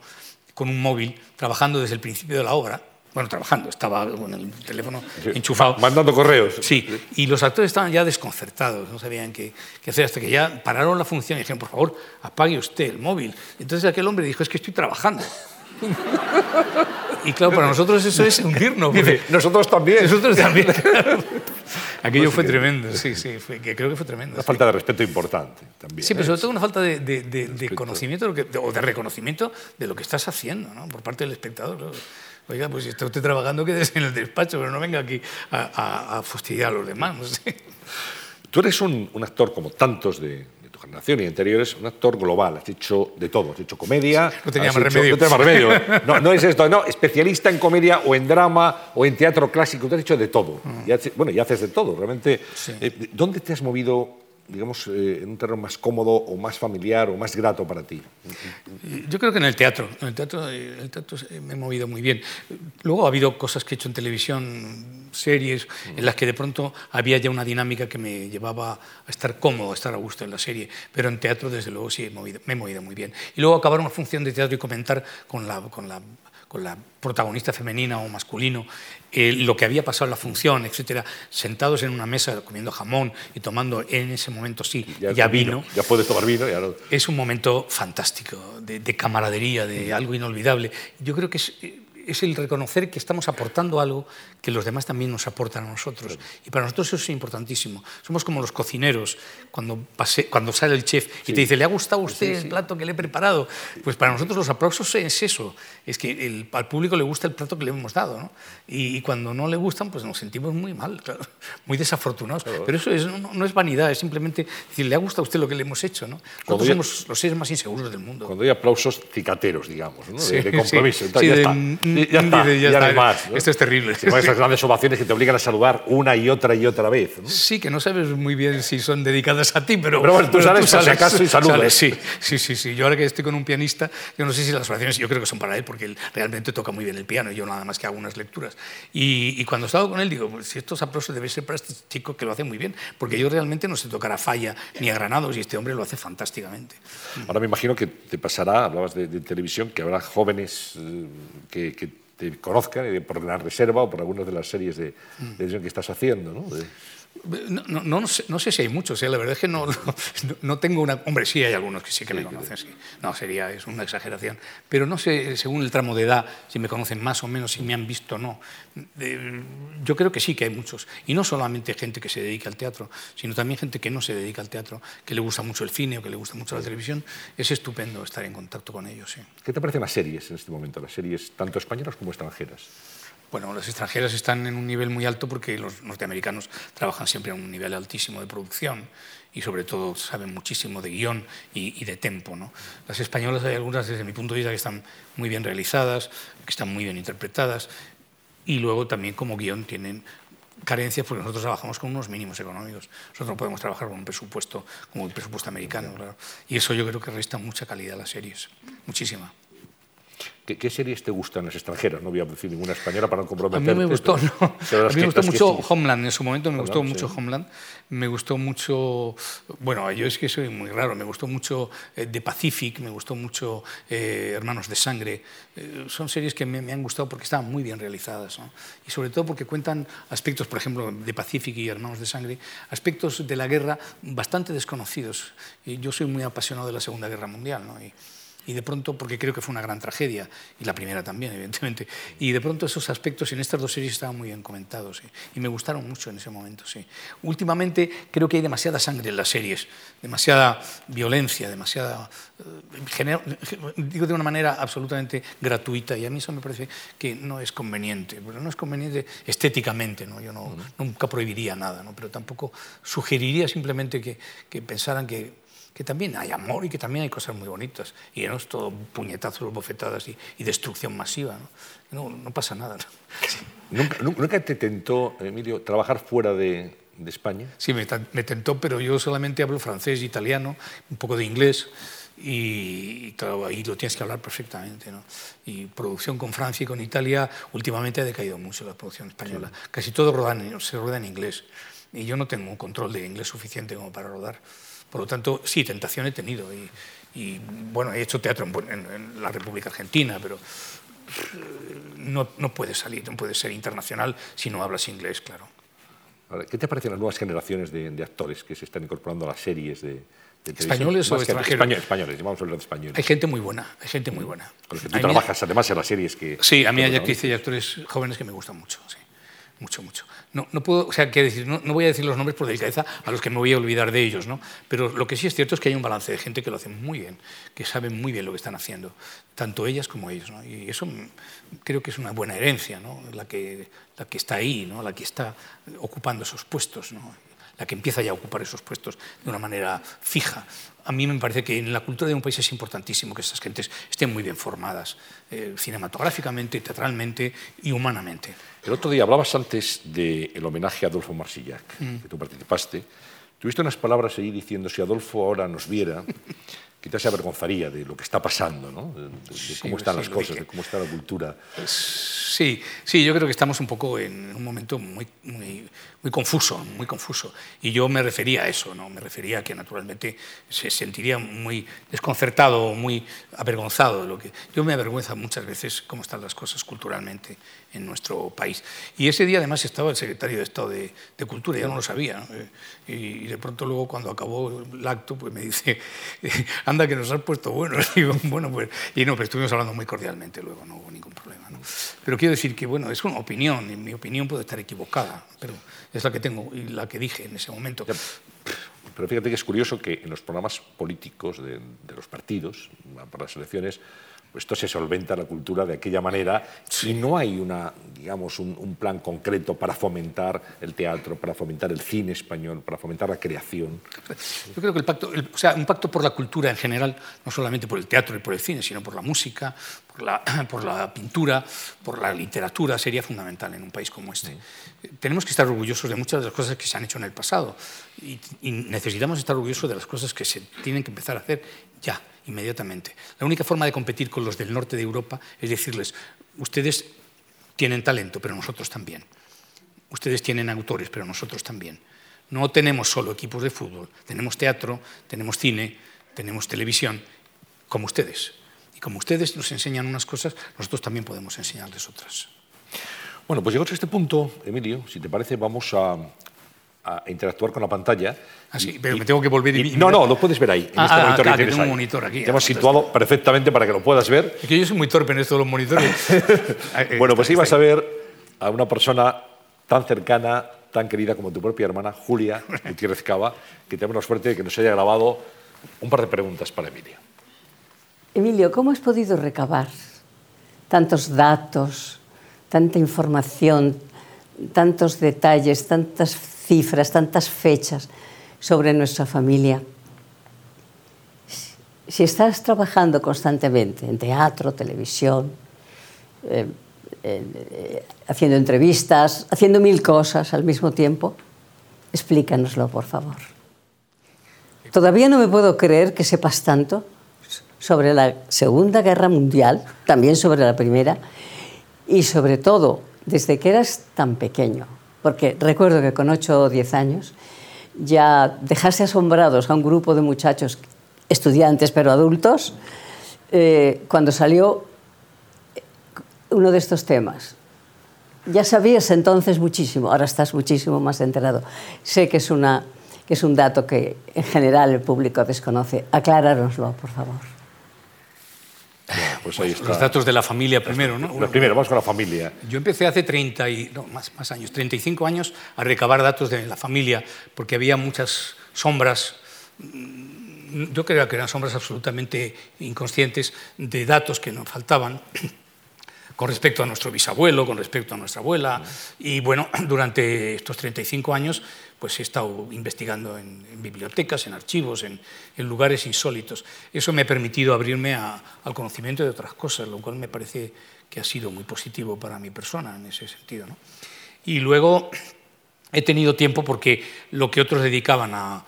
con un móvil, trabajando desde el principio de la obra, bueno, trabajando, estaba con el teléfono enchufado. Mandando correos. Sí, y los actores estaban ya desconcertados, no sabían qué, qué, hacer, hasta que ya pararon la función y dijeron, por favor, apague usted el móvil. Entonces aquel hombre dijo, es que estoy trabajando. Y claro, para nosotros eso es hundirnos. Dice, nosotros también. Nosotros también. aquello fue tremendo, sí, sí, fue, que creo que fue tremendo. Una sí. falta de respeto importante también. Sí, pero ¿eh? sobre todo una falta de, de- de- de conocimiento de lo que- o de reconocimiento de lo que estás haciendo, ¿no? Por parte del espectador. ¿no? Oiga, pues si está usted trabajando, quédese en el despacho, pero no venga aquí a, a- a fastidiar a los demás. no sé. Tú eres un, un actor como tantos de, tu generación y anteriores, un actor global, has hecho de todo, has hecho comedia. No tenía más hecho- remedio. No tenía más remedio. No, no es esto, no, especialista en comedia o en drama o en teatro clásico, tú has hecho de todo. Y haces- bueno, y haces de todo, realmente. Mm. Sí. Eh, ¿Dónde te has movido, digamos, eh, en un terreno más cómodo o más familiar o más grato para ti? Yo creo que en el teatro, en el teatro, eh, el teatro eh, me he movido muy bien. Luego ha habido cosas que he hecho en televisión, series, en las que de pronto había ya una dinámica que me llevaba a estar cómodo, a estar a gusto en la serie. Pero en teatro, desde luego, sí he movido- me he movido muy bien. Y luego acabar una función de teatro y comentar con la, con la, con la protagonista femenina o masculino eh, lo que había pasado en la función, etcétera, sentados en una mesa comiendo jamón y tomando en ese momento sí ya, vino Ya puedes tomar vino. Ya no- es un momento fantástico, de, de camaradería, de algo inolvidable. Yo creo que es, es el reconocer que estamos aportando algo que los demás también nos aportan a nosotros. Y para nosotros eso es importantísimo. Somos como los cocineros, cuando, pase- cuando sale el chef y te dice, ¿le ha gustado a usted el plato que le he preparado? Pues para nosotros los aplausos es eso, es que el- al público le gusta el plato que le hemos dado. ¿no? Y, cuando no le gustan, pues nos sentimos muy mal, claro, muy desafortunados. Pero eso es- no, no es vanidad, es simplemente decir, ¿le ha gustado a usted lo que le hemos hecho? ¿no? Nosotros ya- somos los seres más inseguros del mundo. Cuando hay aplausos cicateros, digamos, ¿no? Sí, de, de compromiso. sí. Entonces, Sí, ya, de- está. mm, ya está. ya está. hay más. ¿no? Esto es terrible. Con esas grandes ovaciones que te obligan a saludar una y otra y otra vez. Sí, que no sabes muy bien si son dedicadas a ti, pero, Pero bueno, tú sales por si acaso y saludas. sí, sí, sí, sí. Yo ahora que estoy con un pianista, yo no sé si las oraciones, yo creo que son para él, porque él realmente toca muy bien el piano y yo nada más que hago unas lecturas. Y, y cuando he estado con él, digo, pues, si estos aplausos deben ser para este chico que lo hace muy bien, porque yo realmente no sé tocar a falla ni a granados y este hombre lo hace fantásticamente. Ahora me imagino que te pasará, hablabas de, de televisión, que habrá jóvenes eh, que, que te conozcan eh, por la reserva o por algunas de las series de, Mm. de televisión que estás haciendo. ¿no? De- No, no, no sé, no sé si hay muchos, ¿eh? la verdad es que no, no, tengo una... Hombre, sí hay algunos que sí que me conocen, sí. No, sería, es una exageración. Pero no sé, según el tramo de edad, si me conocen más o menos, si me han visto o no. Yo creo que sí que hay muchos. Y no solamente gente que se dedica al teatro, sino también gente que no se dedica al teatro, que le gusta mucho el cine o que le gusta mucho la televisión. Es estupendo estar en contacto con ellos. ¿Qué te parecen las series en este momento? Las series tanto españolas como extranjeras. Bueno, las extranjeras están en un nivel muy alto porque los norteamericanos trabajan siempre a un nivel altísimo de producción y sobre todo saben muchísimo de guion y, y de tempo. ¿no? Las españolas hay algunas desde mi punto de vista que están muy bien realizadas, que están muy bien interpretadas y luego también como guion tienen carencias porque nosotros trabajamos con unos mínimos económicos. Nosotros no podemos trabajar con un presupuesto como el presupuesto americano, claro. Y eso yo creo que resta mucha calidad a las series, muchísima. ¿Qué, qué series te gustan las extranjeras? No voy a decir ninguna española para no A comprometerte. mí me gustó, pero- no. pero A mí me gustó mucho sí. Homeland, en su momento me gustó mucho sí. Homeland. Me gustó mucho, bueno, yo es que soy muy raro, me gustó mucho eh, The Pacific, me gustó mucho eh, Hermanos de Sangre. Eh, son series que me, me han gustado porque estaban muy bien realizadas. ¿no? Y sobre todo porque cuentan aspectos, por ejemplo, de Pacific y Hermanos de Sangre, aspectos de la guerra bastante desconocidos. Y yo soy muy apasionado de la Segunda Guerra Mundial. ¿no? Y, y de pronto, porque creo que fue una gran tragedia, y la primera también, evidentemente, y de pronto esos aspectos en estas dos series estaban muy bien comentados, ¿sí? y me gustaron mucho en ese momento. Sí. Últimamente creo que hay demasiada sangre en las series, demasiada violencia, demasiada... eh, digo de una manera absolutamente gratuita, y a mí eso me parece que no es conveniente, pero no es conveniente estéticamente, ¿no? yo no, nunca prohibiría nada, ¿no? pero tampoco sugeriría simplemente que, que pensaran que que también hay amor y que también hay cosas muy bonitas. Y no es todo puñetazos, bofetadas y, y destrucción masiva. ¿no? No, no pasa nada. ¿no? ¿Nunca, nu- nunca te tentó, Emilio, trabajar fuera de, de España? Sí, me, tentó, pero yo solamente hablo francés, italiano, un poco de inglés. Y, y lo tienes que hablar perfectamente. ¿no? Y producción con Francia y con Italia, últimamente ha decaído mucho la producción española. Casi todo roda en- se rueda en inglés. Y yo no tengo un control de inglés suficiente como para rodar. Por lo tanto, sí, tentación he tenido. Y, y, bueno, he hecho teatro en, en- en la República Argentina, pero eh, no, no puedes salir, no puedes ser internacional si no hablas inglés, claro. Ahora, ¿Qué te parecen las nuevas generaciones de, de actores que se están incorporando a las series de, de? ¿Españoles o extranjeros? Españoles, españoles, vamos a hablar de españoles. Hay gente muy buena, hay gente muy buena. Con los que tú A mí- trabajas además en las series que... Sí, a mí hay actrices y actores jóvenes que me gustan mucho. Sí. Mucho, mucho. No, no puedo, o sea, quiero decir, no, no, voy a decir los nombres por delicadeza a los que me voy a olvidar de ellos, ¿no? Pero lo que sí es cierto es que hay un balance de gente que lo hace muy bien, que saben muy bien lo que están haciendo, tanto ellas como ellos, ¿no? Y eso creo que es una buena herencia, ¿no? La que, la que está ahí, ¿no? La que está ocupando esos puestos, ¿no? La que empieza ya a ocupar esos puestos de una manera fija a mí me parece que en la cultura de un país es importantísimo que estas gentes estén muy bien formadas, eh, cinematográficamente, teatralmente y humanamente. El otro día hablabas antes del homenaje a Adolfo Marsillac, mm. que tú participaste. Tuviste unas palabras ahí diciendo, si Adolfo ahora nos viera, quizás se avergonzaría de lo que está pasando, ¿no? de, cómo están las cosas, de cómo está la cultura. Sí, sí, yo creo que estamos un poco en un momento muy, muy, muy confuso, muy confuso. Y yo me refería a eso, ¿no? me refería a que naturalmente se sentiría muy desconcertado, muy avergonzado. De lo que... Yo me avergüenza muchas veces cómo están las cosas culturalmente en nuestro país. Y ese día además estaba el secretario de Estado de, Cultura, yo no lo sabía. Y, de pronto luego cuando acabó el acto pues me dice, anda que nos has puesto bueno. Y bueno, pues, y no, pero estuvimos hablando muy cordialmente luego, no hubo ningún problema. ¿no? Pero quiero decir que, bueno, es una opinión, y mi opinión puede estar equivocada, pero es la que tengo y la que dije en ese momento. Pero fíjate que es curioso que en los programas políticos de los partidos, para las elecciones, esto se solventa la cultura de aquella manera y no hay una, digamos, un, plan concreto para fomentar el teatro, para fomentar el cine español, para fomentar la creación. Yo creo que el pacto, o sea, un pacto por la cultura en general, no solamente por el teatro y por el cine, sino por la música, por la, por la pintura, por la literatura, sería fundamental en un país como este. Tenemos que estar orgullosos de muchas de las cosas que se han hecho en el pasado y, y necesitamos estar orgullosos de las cosas que se tienen que empezar a hacer ya inmediatamente. La única forma de competir con los del norte de Europa es decirles, ustedes tienen talento, pero nosotros también. Ustedes tienen autores, pero nosotros también. No tenemos solo equipos de fútbol, tenemos teatro, tenemos cine, tenemos televisión, como ustedes. Y como ustedes nos enseñan unas cosas, nosotros también podemos enseñarles otras. Bueno, pues llegados a este punto, Emilio, si te parece, vamos a, a interactuar con la pantalla. Ah, sí, pero me tengo que volver y, No, no, lo puedes ver ahí, en ah, este ah, monitor que tengo un monitor aquí. Te hemos situado perfectamente para que lo puedas ver. Es que yo soy muy torpe en esto de los monitores. Bueno, pues ibas a ver a una persona tan cercana, tan querida como tu propia hermana, Julia Gutiérrez Cava, que tenemos la suerte de que nos haya grabado un par de preguntas para Emilio. Emilio, ¿cómo has podido recabar tantos datos, tanta información, tantos detalles, tantas cifras, tantas fechas sobre nuestra familia. Si estás trabajando constantemente en teatro, televisión, eh, eh, haciendo entrevistas, haciendo mil cosas al mismo tiempo, explícanoslo, por favor. Todavía no me puedo creer que sepas tanto sobre la Segunda Guerra Mundial, también sobre la Primera, y sobre todo desde que eras tan pequeño porque recuerdo que con 8 o 10 años ya dejarse asombrados a un grupo de muchachos, estudiantes pero adultos, eh, cuando salió uno de estos temas. Ya sabías entonces muchísimo, ahora estás muchísimo más enterado. Sé que es, una, que es un dato que en general el público desconoce. Aclárarnoslo, por favor. Pues ahí Los datos de la familia primero, ¿no? primero, vamos con la familia. Yo empecé hace 30 y, no, más, más años, 35 años a recabar datos de la familia porque había muchas sombras mm, yo creo que eran sombras absolutamente inconscientes de datos que nos faltaban con respecto a nuestro bisabuelo, con respecto a nuestra abuela. Y bueno, durante estos 35 años pues he estado investigando en, bibliotecas, en archivos, en, lugares insólitos. Eso me ha permitido abrirme al conocimiento de otras cosas, lo cual me parece que ha sido muy positivo para mi persona en ese sentido. Y luego he tenido tiempo porque lo que otros dedicaban a...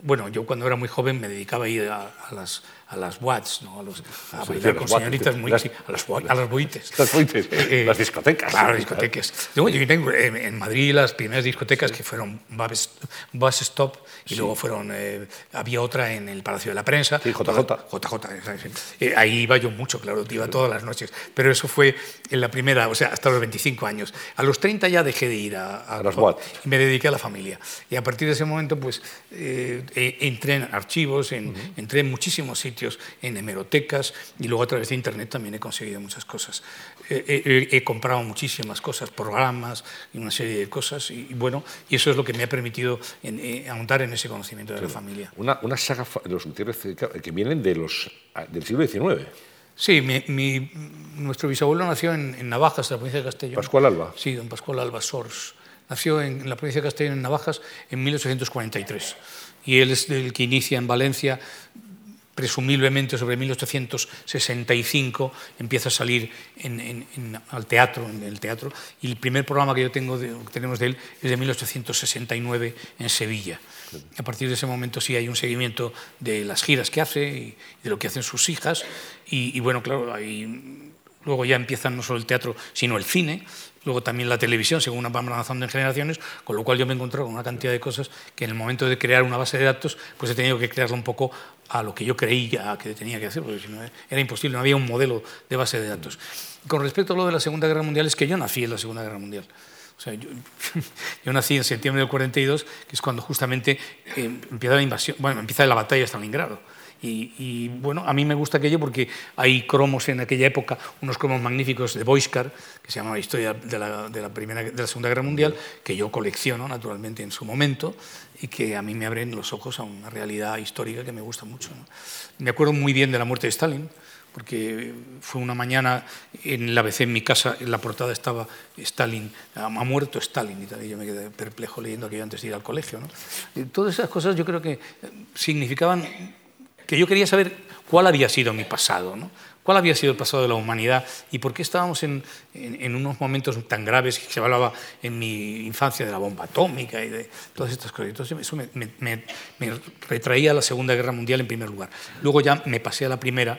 Bueno, yo cuando era muy joven me dedicaba a ir a las a las watts, ¿no? a, los, a bailar con señoritas muy... Las, a, las, a las boites. Las boites, eh, eh, las discotecas. Claro, discotecas. Yo, yo tengo en, Madrid las primeras discotecas que fueron Bus Stop y sí. luego fueron... Eh, había otra en el Palacio de la Prensa. Sí, JJ. JJ, eh, ahí iba yo mucho, claro, iba todas las noches. Pero eso fue en la primera, o sea, hasta los 25 años. A los 30 ya dejé de ir a, a, a las watts. Y me dediqué a la familia. Y a partir de ese momento, pues, entré en archivos, en, uh -huh. entré en muchísimos sitios en hemerotecas y luego a través de Internet también he conseguido muchas cosas. He, he, comprado muchísimas cosas, programas y una serie de cosas y, bueno, y eso es lo que me ha permitido en, eh, ahondar en ese conocimiento de la familia. Una, una saga de los Gutiérrez que vienen de los, del siglo XIX. Sí, mi, nuestro bisabuelo nació en, en, Navajas, de la provincia de Castellón. ¿Pascual Alba? Sí, don Pascual Alba Sors. Nació en, en la provincia de Castellón, en Navajas, en 1843 y él es el que inicia en Valencia presumiblemente sobre 1865 empieza a salir al teatro, en el teatro, y el primer programa que yo tengo que tenemos de él es de 1869 en Sevilla. A partir de ese momento sí hay un seguimiento de las giras que hace y de lo que hacen sus hijas, y, bueno, claro, ahí luego ya empiezan no solo el teatro, sino el cine, luego también la televisión, según van avanzando en generaciones, con lo cual yo me he encontrado con una cantidad de cosas que en el momento de crear una base de datos, pues he tenido que crearla un poco a lo que yo creía que tenía que hacer, porque si no era imposible, no había un modelo de base de datos. Con respecto a lo de la Segunda Guerra Mundial, es que yo nací en la Segunda Guerra Mundial. O sea, yo, nací en septiembre del 42, que es cuando justamente eh, empieza la invasión, bueno, empieza la batalla de Stalingrado. Y, bueno, a mí me gusta aquello porque hay cromos en aquella época, unos cromos magníficos de Boiscar, que se llama Historia de la, de la, primera, de la Segunda Guerra Mundial, que yo colecciono naturalmente en su momento y que a mí me abren los ojos a una realidad histórica que me gusta mucho. Me acuerdo muy bien de la muerte de Stalin, porque fue una mañana en la ABC en mi casa, en la portada estaba Stalin, ha muerto Stalin y, y yo me quedé perplejo leyendo aquello antes de ir al colegio. ¿no? todas esas cosas yo creo que significaban que yo quería saber cuál había sido mi pasado, ¿no? cuál había sido el pasado de la humanidad y por qué estábamos en, en, unos momentos tan graves que se hablaba en mi infancia de la bomba atómica y de todas estas cosas. Entonces eso me, me, me, retraía a la Segunda Guerra Mundial en primer lugar. Luego ya me pasé a la Primera,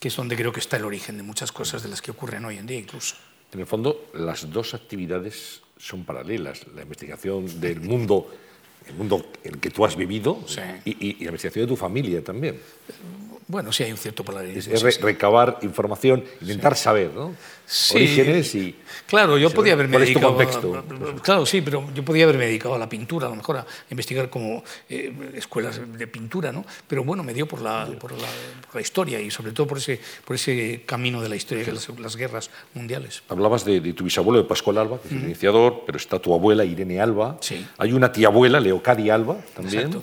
que es donde creo que está el origen de muchas cosas de las que ocurren hoy en día incluso. En el fondo, las dos actividades son paralelas. La investigación del mundo el mundo en el que tú has vivido sí. y, y, y, la investigación de tu familia también. Bueno, sí hay un cierto polarismo. Es, re, recabar información, intentar sí. saber, ¿no? Sí. Orígenes y... Claro, yo podía haberme dedicado... contexto? A, claro, sí, pero yo podía haberme dedicado a la pintura, a lo mejor a investigar como eh, escuelas de pintura, ¿no? Pero bueno, me dio por la, por la, por la, historia y sobre todo por ese, por ese camino de la historia de las, las guerras mundiales. Hablabas de, de, tu bisabuelo, de Pascual Alba, que es el iniciador, pero está tu abuela, Irene Alba. Sí. Hay una tía abuela, Leocadia Alba, también. Exacto.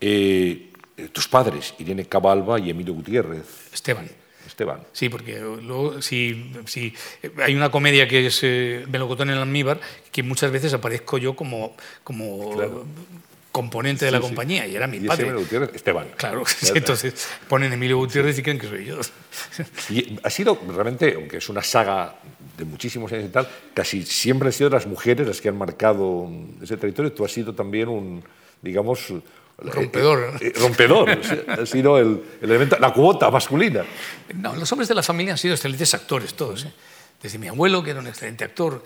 Eh, tus padres, Irene Cabalba y Emilio Gutiérrez. Esteban. Esteban. Sí, porque luego, si, si hay una comedia que es eh, Melocotón en el almíbar, que muchas veces aparezco yo como, como claro. componente de la sí, compañía, y era mi y padre. Emilio Gutiérrez, Esteban. Claro, sí, entonces ponen Emilio Gutiérrez y creen que soy yo. Y ha sido realmente, aunque es una saga de muchísimos años y tal, casi siempre han sido las mujeres las que han marcado ese territorio. Tú has sido también un, digamos, rompedor. Eh, eh, rompedor, ha sido el, el, elemento, la cuota masculina. No, los hombres de la familia han sido excelentes actores todos. ¿eh? Desde mi abuelo, que era un excelente actor,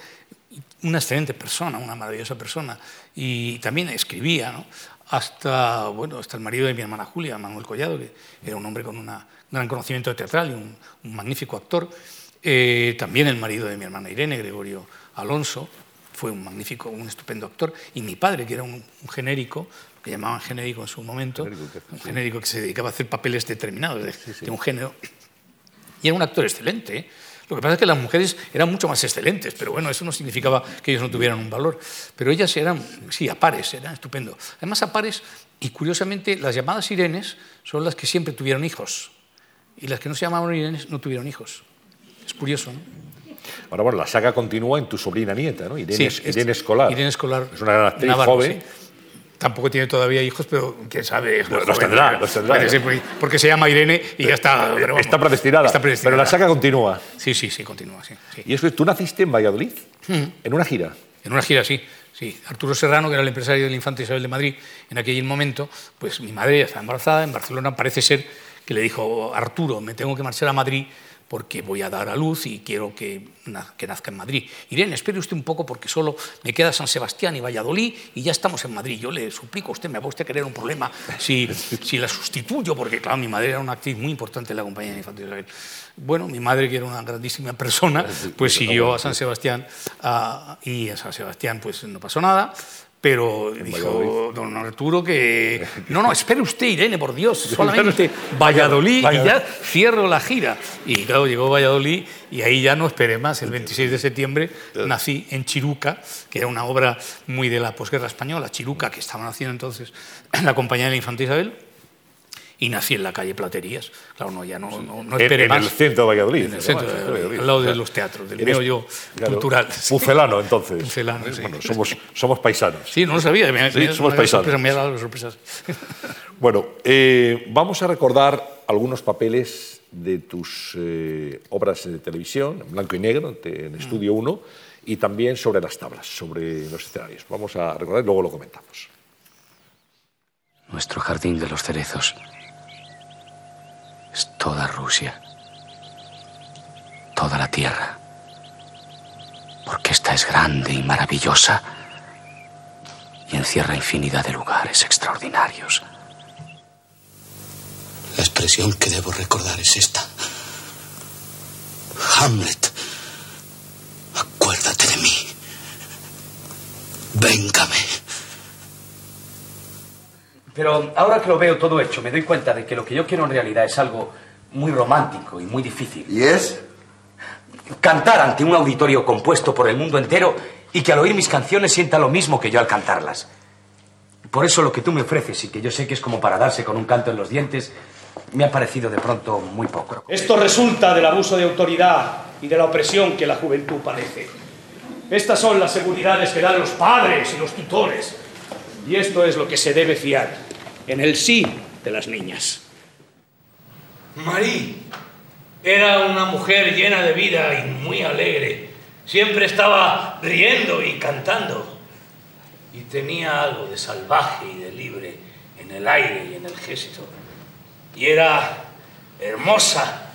una excelente persona, una maravillosa persona, y también escribía, ¿no? hasta, bueno, hasta el marido de mi hermana Julia, Manuel Collado, que era un hombre con un gran conocimiento teatral y un, un magnífico actor. Eh, también el marido de mi hermana Irene, Gregorio Alonso, fue un magnífico, un estupendo actor, y mi padre, que era un, un genérico, que llamaban genérico en su momento, genérico, un genérico que se dedicaba a hacer papeles determinados de, sí, sí. de un género, y era un actor excelente. ¿eh? Lo que pasa es que las mujeres eran mucho más excelentes, pero bueno, eso no significaba que ellos no tuvieran un valor. Pero ellas eran, sí, a pares, eran estupendo. Además, a pares, y curiosamente, las llamadas Irenes son las que siempre tuvieron hijos, y las que no se llamaban Irenes no tuvieron hijos. Es curioso, ¿no? Ahora, bueno, la saga continúa en tu sobrina nieta, ¿no? Irene, sí, Irene Escolar. Irene Escolar. Es una gran actriz Navarro, joven. Sí. Tampoco tiene todavía hijos, pero quién sabe. Los, tendrá, los tendrá. Porque se llama Irene y ya está. Pero está, predestinada, está, predestinada, Pero la saga continúa. Sí, sí, sí, continúa. Sí, sí. Y es que tú naciste en Valladolid, mm. en una gira. En una gira, sí. Sí, Arturo Serrano, que era el empresario del Infante Isabel de Madrid en aquel momento, pues mi madre ya estaba embarazada. En Barcelona parece ser que le dijo, Arturo, me tengo que marchar a Madrid porque voy a dar a luz y quiero que, que, nazca en Madrid. Irene, espere usted un poco porque solo me queda San Sebastián y Valladolid y ya estamos en Madrid. Yo le suplico a usted, me va usted a querer un problema si, si la sustituyo, porque claro, mi madre era una actriz muy importante en la compañía de Infante Isabel. Bueno, mi madre, que era una grandísima persona, pues siguió a San Sebastián uh, y en San Sebastián pues no pasó nada. Pero dijo don Arturo que... No, no, espere usted, Irene, por Dios, solamente Valladolid y ya cierro la gira. Y claro, llegó Valladolid y ahí ya no esperé más. El 26 de septiembre nací en Chiruca, que era una obra muy de la posguerra española, Chiruca, que estaban haciendo entonces la compañía de la Infanta Isabel y nací en la calle Platerías. Claro, no, ya no, no, no esperé en, más. En el centro de Valladolid. En el centro de Valladolid, al lado de los teatros, del meollo claro, cultural. Pucelano, entonces. Pucelano, sí. Bueno, somos, somos paisanos. Sí, no lo sabía. Me, Sí, me- somos me- paisanos. sorpresa, me ha dado sorpresas. Bueno, eh, vamos a recordar algunos papeles de tus eh, obras de televisión, en blanco y negro, en Estudio 1, y también sobre las tablas, sobre los escenarios. Vamos a recordar y luego lo comentamos. Nuestro jardín de los cerezos es toda Rusia, toda la tierra, porque esta es grande y maravillosa y encierra infinidad de lugares extraordinarios. La expresión que debo recordar es esta. Hamlet, acuérdate de mí. Véngame. Pero ahora que lo veo todo hecho, me doy cuenta de que lo que yo quiero en realidad es algo muy romántico y muy difícil. ¿Y es? Cantar ante un auditorio compuesto por el mundo entero y que al oír mis canciones sienta lo mismo que yo al cantarlas. Por eso lo que tú me ofreces y que yo sé que es como para darse con un canto en los dientes, me ha parecido de pronto muy poco. Esto resulta del abuso de autoridad y de la opresión que la juventud padece. Estas son las seguridades que dan los padres y los tutores. Y esto es lo que se debe fiar en el sí de las niñas. Marí era una mujer llena de vida y muy alegre. Siempre estaba riendo y cantando. Y tenía algo de salvaje y de libre en el aire y en el gesto. Y era hermosa,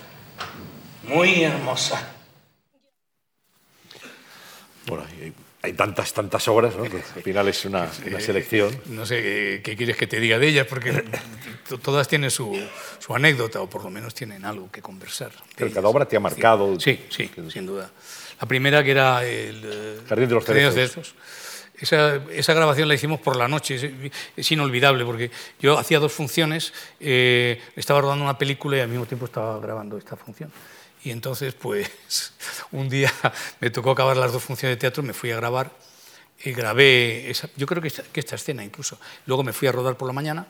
muy hermosa. Bueno, hay, tantas, tantas obras, ¿no? que al final es una, una selección. No sé qué, qué quieres que te diga de ellas, porque to- todas tienen su, su anécdota, o por lo menos tienen algo que conversar. Pero ellas. cada obra te ha marcado. Sí, sí, sin duda. La primera que era el eh, Jardín de los Jardín Cerezos. Esa, esa grabación la hicimos por la noche, es, es inolvidable porque yo hacía dos funciones, eh, estaba rodando una película y al mismo tiempo estaba grabando esta función. Y entonces, pues, un día me tocó acabar las dos funciones de teatro, me fui a grabar y grabé, esa, yo creo que esta, escena incluso. Luego me fui a rodar por la mañana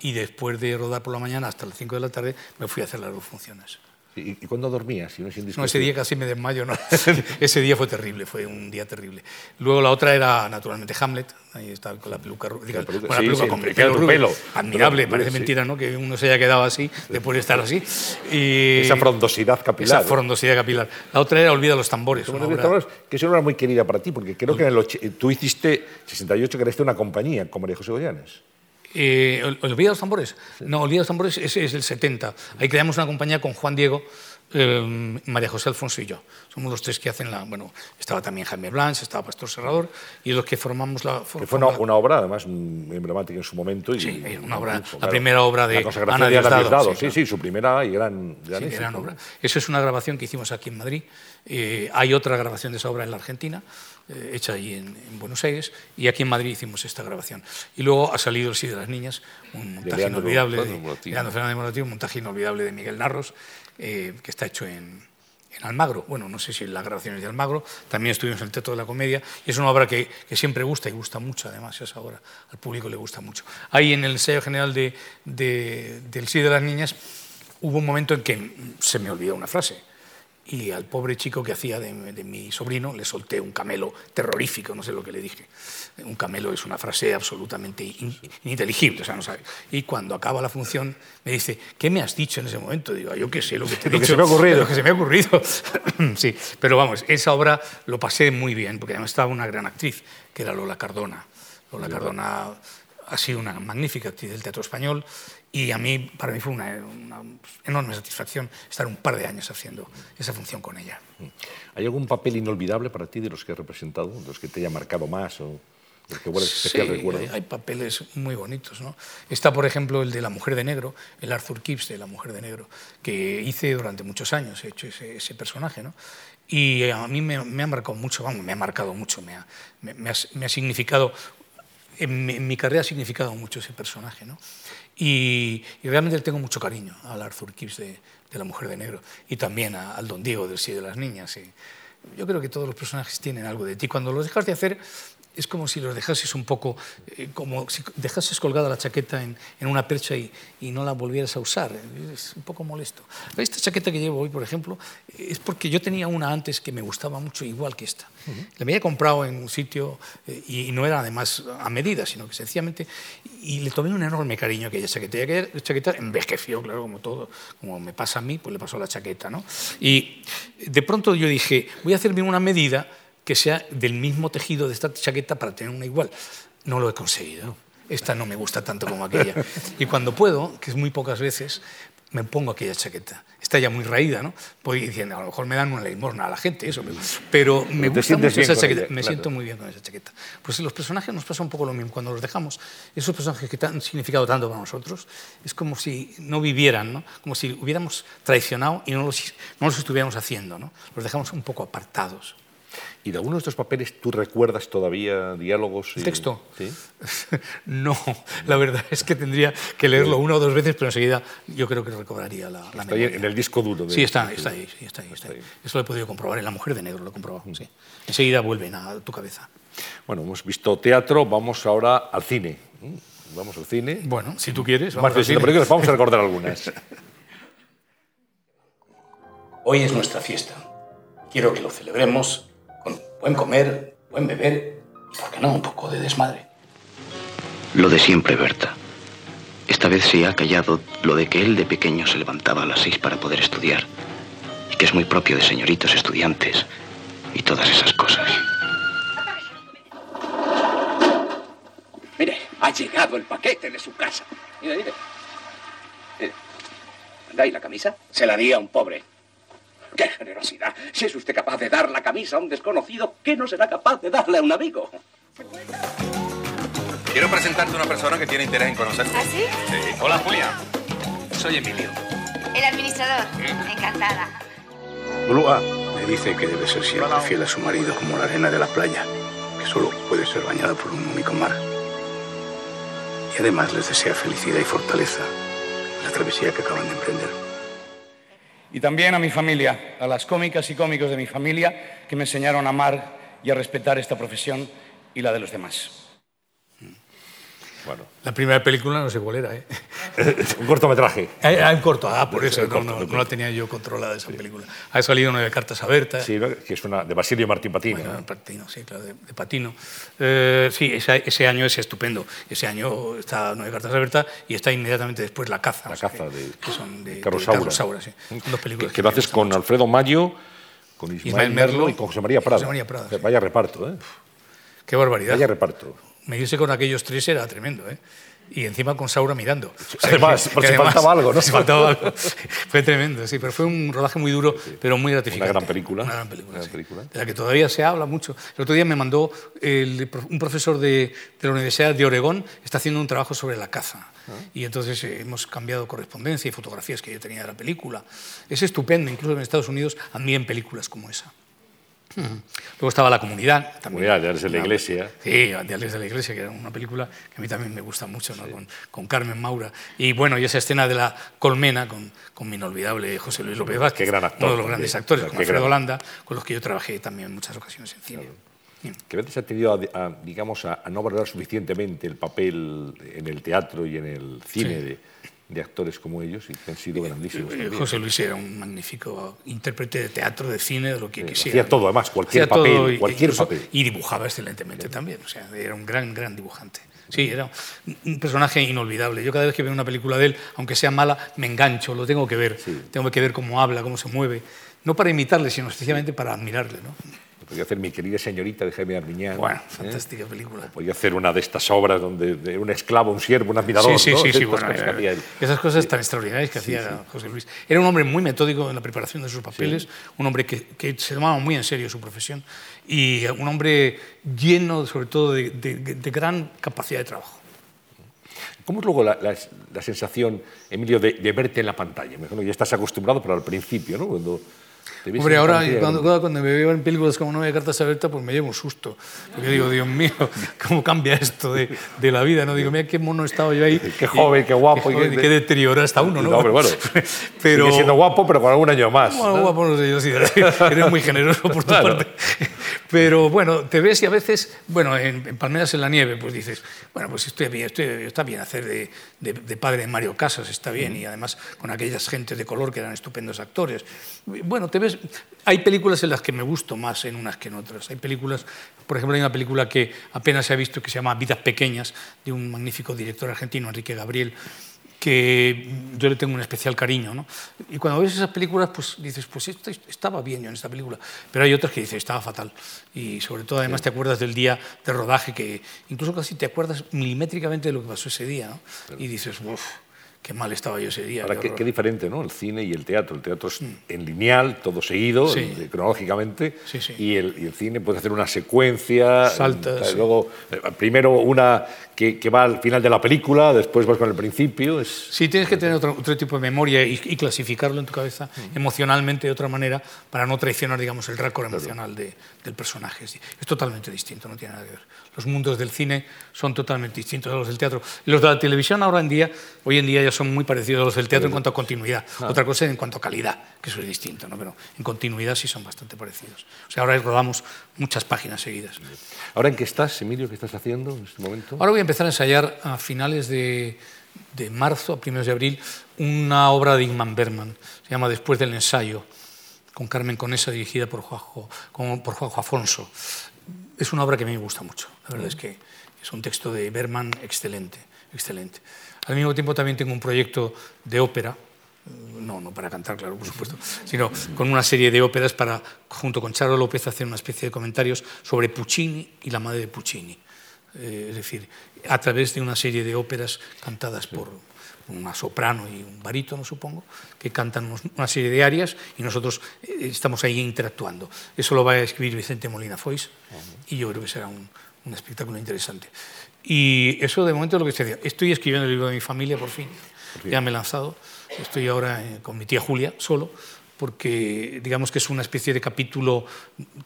y después de rodar por la mañana hasta las 5 de la tarde me fui a hacer las dos funciones. ¿Y, y cuándo dormías? Si no, es No, ese día casi me desmayo, ¿no? ese día fue terrible, fue un día terrible. Luego la otra era, naturalmente, Hamlet, ahí está con la peluca, ru- digo, La peluca, sí, peluca sí, con el pelo rubio. pelo. Admirable, Pero, parece sí. mentira, ¿no? Que uno se haya quedado así después de estar así. Y Esa frondosidad capilar. Esa frondosidad capilar. La otra era Olvida los tambores. Una obra- maneras, que es una obra muy querida para ti, porque creo que en el och- tú hiciste, 68, creaste una compañía con María José Goyanes. Eh, ¿Ol- ¿Olvida los tambores? No, Olvida los tambores es, es el 70. Ahí creamos una compañía con Juan Diego, eh, María José Alfonso y yo. Somos los tres que hacen la... Bueno, estaba también Jaime Blanch, estaba Pastor Serrador, y los que formamos la... Que fue una, una obra, además, emblemática en su momento. Y, Sí, una obra- la primera obra de La consagración Ana de Diosdado, Diosdado, sí, Sí, claro. sí, su primera y gran, gran Sí, gran obra. Eso es una grabación que hicimos aquí en Madrid. Eh, hay otra grabación de esa obra en la Argentina, eh, hecha ahí en, en Buenos Aires, y aquí en Madrid hicimos esta grabación. Y luego ha salido El sí de las niñas, un montaje inolvidable de. Leandro Fernández un montaje inolvidable de Miguel Narros, eh, que está hecho en, en Almagro. Bueno, no sé si la grabación es de Almagro, también estuvimos en el Teatro de la Comedia, y es una obra que, que siempre gusta y gusta mucho, además, esa obra al público le gusta mucho. Ahí en el ensayo general de, de- del sí de las niñas hubo un momento en que se me olvidó una frase. Y al pobre chico que hacía de, de mi sobrino le solté un camelo terrorífico, no sé lo que le dije. Un camelo es una frase absolutamente in- ininteligible, o sea, no sabe. Y cuando acaba la función me dice, ¿qué me has dicho en ese momento? Digo, "Ah, yo qué sé, lo que te he Lo que se me ha ocurrido". Lo que se me ha ocurrido. sí, pero vamos, esa obra lo pasé muy bien, porque además estaba una gran actriz, que era Lola Cardona. Lola Cardona ha sido una magnífica actriz del teatro español y a mí, para mí fue una, una enorme satisfacción estar un par de años haciendo esa función con ella. ¿Hay algún papel inolvidable para ti de los que has representado, de los que te haya marcado más o del que guardas especial Sí, recuerdo? hay, hay papeles muy bonitos. ¿no? Está, por ejemplo, el de La Mujer de Negro, el Arthur Kipps de La Mujer de Negro, que hice durante muchos años, he hecho ese, ese personaje. ¿no? Y a mí me, me ha marcado mucho, vamos, me ha marcado mucho, me ha, me- me ha- me ha significado en, mi- en mi carrera ha significado mucho ese personaje. ¿no? Y, realmente tengo mucho cariño al Arthur Kipps de, La Mujer de Negro y también al Don Diego del Cielo de las Niñas. y yo creo que todos los personajes tienen algo de ti. Cuando los dejas de hacer, es como si los dejases un poco, eh, como si dejases colgada la chaqueta en, en una percha y, y no la volvieras a usar. Es un poco molesto. Esta chaqueta que llevo hoy, por ejemplo, es porque yo tenía una antes que me gustaba mucho, igual que esta. La había comprado en un sitio eh, y no era además a medida, sino que sencillamente. Y le tomé un enorme cariño a aquella chaqueta. Y aquella chaqueta envejeció, claro, como todo, como me pasa a mí, pues le pasó a la chaqueta. ¿no? Y de pronto yo dije, voy a hacerme una medida que sea del mismo tejido de esta chaqueta para tener una igual. No lo he conseguido. Esta no me gusta tanto como aquella. Y cuando puedo, que es muy pocas veces, me pongo aquella chaqueta. Está ya muy raída, ¿no? Voy diciendo, a lo mejor me dan una limosna a la gente, eso. Pero me Te gusta mucho esa chaqueta. ella, me claro. siento muy bien con esa chaqueta. Pues los personajes nos pasa un poco lo mismo. Cuando los dejamos, esos personajes que han significado tanto para nosotros, es como si no vivieran, ¿no? Como si hubiéramos traicionado y no los, no los estuviéramos haciendo, ¿no? Los dejamos un poco apartados. ¿Y de alguno de estos papeles tú recuerdas todavía diálogos? y- ¿El texto? Sí. no, la verdad es que tendría que leerlo una o dos veces, pero enseguida yo creo que recobraría la, la Está ahí en el disco duro. de- Sí, está, está ahí, sí, está ahí, está ahí. Eso lo he podido comprobar. En La Mujer de Negro lo he comprobado, sí. Enseguida vuelven a tu cabeza. Bueno, hemos visto teatro, vamos ahora al cine. ¿Mm? Vamos al cine. Bueno, si tú quieres, Más vamos de al cine. películas, vamos a recordar algunas. Hoy es nuestra fiesta. Quiero que lo celebremos buen comer, buen beber y, ¿por qué no, un poco de desmadre? Lo de siempre, Berta. Esta vez se ha callado lo de que él de pequeño se levantaba a las seis para poder estudiar. Y que es muy propio de señoritos estudiantes y todas esas cosas. Mire, ha llegado el paquete de su casa. Mire, mire. Mire. ¿Dais la camisa? Se la di a un pobre. ¡Qué generosidad! Si es usted capaz de dar la camisa a un desconocido, ¿qué no será capaz de darle a un amigo? Quiero presentarte a una persona que tiene interés en conocerte. ¿Ah, sí? Sí. Hola, Julia. Soy Emilio. El administrador. Encantada. Blua me dice que debe ser siempre fiel a su marido como la arena de la playa, que solo puede ser bañada por un único mar. Y además les desea felicidad y fortaleza en la travesía que acaban de emprender. Y también a mi familia, a las cómicas y cómicos de mi familia que me enseñaron a amar y a respetar esta profesión y la de los demás. Bueno, La primera película no sé cuál era, ¿eh? un cortometraje. Ah, un corto, ah, por eso no, no, la tenía yo controlada esa película. Ha salido una de Cartas Abiertas. Sí, ¿no? que es una de Basilio Martín Patino. Bueno, ¿no? Patino, sí, claro, de, de Patino. Eh, sí, ese, ese año es estupendo. Ese año está Nueve Cartas Abiertas y está inmediatamente después La Caza. La caza que- de, que son de, de Carlos Saura. Sí. Dos películas que, que lo haces con mucho. Alfredo Mayo, con Ismael, Ismael Merlo Merlo y con José María Prada. José María Prada, sí. Vaya reparto, ¿eh? Qué barbaridad. Vaya reparto. Medirse con aquellos tres era tremendo, ¿eh? Y encima con Saura mirando. O sea, Además, que- por que si además- faltaba algo, ¿no? si faltaba algo. fue tremendo, sí, pero fue un rodaje muy duro, pero muy gratificante. Una gran película. Una gran película, Una gran sí. película. De la que todavía se habla mucho. El otro día me mandó el- un profesor de, de la Universidad de Oregón, está haciendo un trabajo sobre la caza. Ah. Y entonces eh, hemos cambiado correspondencia y fotografías que yo tenía de la película. Es estupendo, incluso en Estados Unidos admiren películas como esa. Luego estaba La Comunidad. También. Comunidad Ales de la Iglesia. Sí, de Alex de la Iglesia, que era una película que a mí también me gusta mucho, ¿no? con, con Carmen Maura. Y bueno, y esa escena de la colmena con, con mi inolvidable José Luis López Vázquez, Qué gran actor uno de los grandes actores, con gran- Alfredo Landa, con los que yo trabajé también en muchas ocasiones en cine. Que a veces ha tenido, a, a, digamos, a, a no valorar suficientemente el papel en el teatro y en el cine Sí. de, de actores como ellos y que han sido grandísimos. Eh, también. José Luis era un magnífico intérprete de teatro, de cine, de lo que Sí, quisiera. hacía todo, además, cualquier Hacía papel, y- cualquier incluso- papel. Y dibujaba excelentemente también. O sea, era un gran, gran dibujante. Sí, era un- un personaje inolvidable. Yo cada vez que veo una película de él, aunque sea mala, me engancho, lo tengo que ver. Tengo que ver cómo habla, cómo se mueve. No para imitarle, sino sencillamente para admirarle. ¿no? Podía hacer Mi querida señorita de Jaime Armiñán. Bueno, ¿eh? fantástica película. Podía hacer una de estas obras donde de un esclavo, un siervo, un admirador. Sí, sí, ¿no? sí, sí, Estas bueno, cosas que eh, esas cosas tan extraordinarias que hacía José Luis. Era un hombre muy metódico en la preparación de sus papeles, un hombre que, que se tomaba muy en serio su profesión y un hombre lleno, sobre todo, de, de- de gran capacidad de trabajo. ¿Cómo es luego la, la- la sensación, Emilio, de, de verte en la pantalla? Me imagino que ya estás acostumbrado, pero al principio, ¿no? Cuando Hombre, ahora cuando, cuando me veo en películas como No hay cartas abiertas, pues me llevo un susto. Porque digo, Dios mío, ¿cómo cambia esto de, de la vida? ¿no? Digo, mira qué mono estaba yo ahí. Qué joven, qué guapo, Qué, y qué- qué deteriorado está uno, ¿no? No, pero bueno, pero, sigue siendo guapo, pero con algún año más. Bueno, ¿no? guapo, no sé yo, sí, eres muy generoso por tu Claro. parte. Pero bueno, te ves y a veces, bueno, en, en Palmeras en la Nieve, pues dices, bueno, pues estoy bien, estoy, está bien hacer de, de- de padre de Mario Casas, está bien, y además con aquellas gentes de color que eran estupendos actores. Bueno, te ves, hay películas en las que me gusto más en unas que en otras. Hay películas, por ejemplo, hay una película que apenas se ha visto que se llama Vidas Pequeñas, de un magnífico director argentino, Enrique Gabriel, que yo le tengo un especial cariño. ¿no? Y cuando ves esas películas, pues dices, pues esto estaba bien yo en esta película. Pero hay otras que dices, estaba fatal. Y sobre todo, además, te acuerdas del día de rodaje, que incluso casi te acuerdas milimétricamente de lo que pasó ese día. ¿no? Y dices, uff, qué mal estaba yo ese día. Ahora, qué qué, horror". qué diferente, ¿no? El cine y el teatro. El teatro es en lineal, todo seguido, Sí. eh, cronológicamente, Sí, sí. Y, el, y el cine puede hacer una secuencia. Salta, eh. Luego, eh, primero una que, que va al final de la película, después vas con el principio. Es, Sí, tienes que tener otro, otro tipo de memoria y, y clasificarlo en tu cabeza emocionalmente de otra manera para no traicionar, digamos, el récord emocional de- del personaje. Es, es totalmente distinto, no tiene nada que ver. Los mundos del cine son totalmente distintos a los del teatro. Los de la televisión ahora en día, hoy en día ya son muy parecidos a los del teatro en cuanto a continuidad. Otra cosa es en cuanto a calidad, que eso es distinto, ¿no? pero en continuidad sí son bastante parecidos. O sea, ahora rodamos muchas páginas seguidas. ¿Ahora en qué estás, Emilio? ¿Qué estás haciendo en este momento? Ahora voy a empezar a ensayar a finales de, de marzo, a primeros de abril, una obra de Ingmar Bergman. Se llama Después del ensayo, con Carmen Conesa, dirigida por Juanjo, por Juanjo Afonso. es una obra que a mí me gusta mucho. La verdad es mm. que es un texto de Berman excelente, excelente. Al mismo tiempo también tengo un proyecto de ópera, no, no para cantar, claro, por supuesto, sino con una serie de óperas para, junto con Charo López, hacer una especie de comentarios sobre Puccini y la madre de Puccini. Eh, es decir, a través de una serie de óperas cantadas por, una soprano y un barítono, supongo, que cantan una serie de arias y nosotros eh, estamos ahí interactuando. Eso lo va a escribir Vicente Molina Foix y yo creo que será un, un espectáculo interesante. Y eso de momento es lo que estoy haciendo. Estoy escribiendo el libro de mi familia, por fin. Ya me he lanzado. Estoy ahora eh, con mi tía Julia, solo, porque digamos que es una especie de capítulo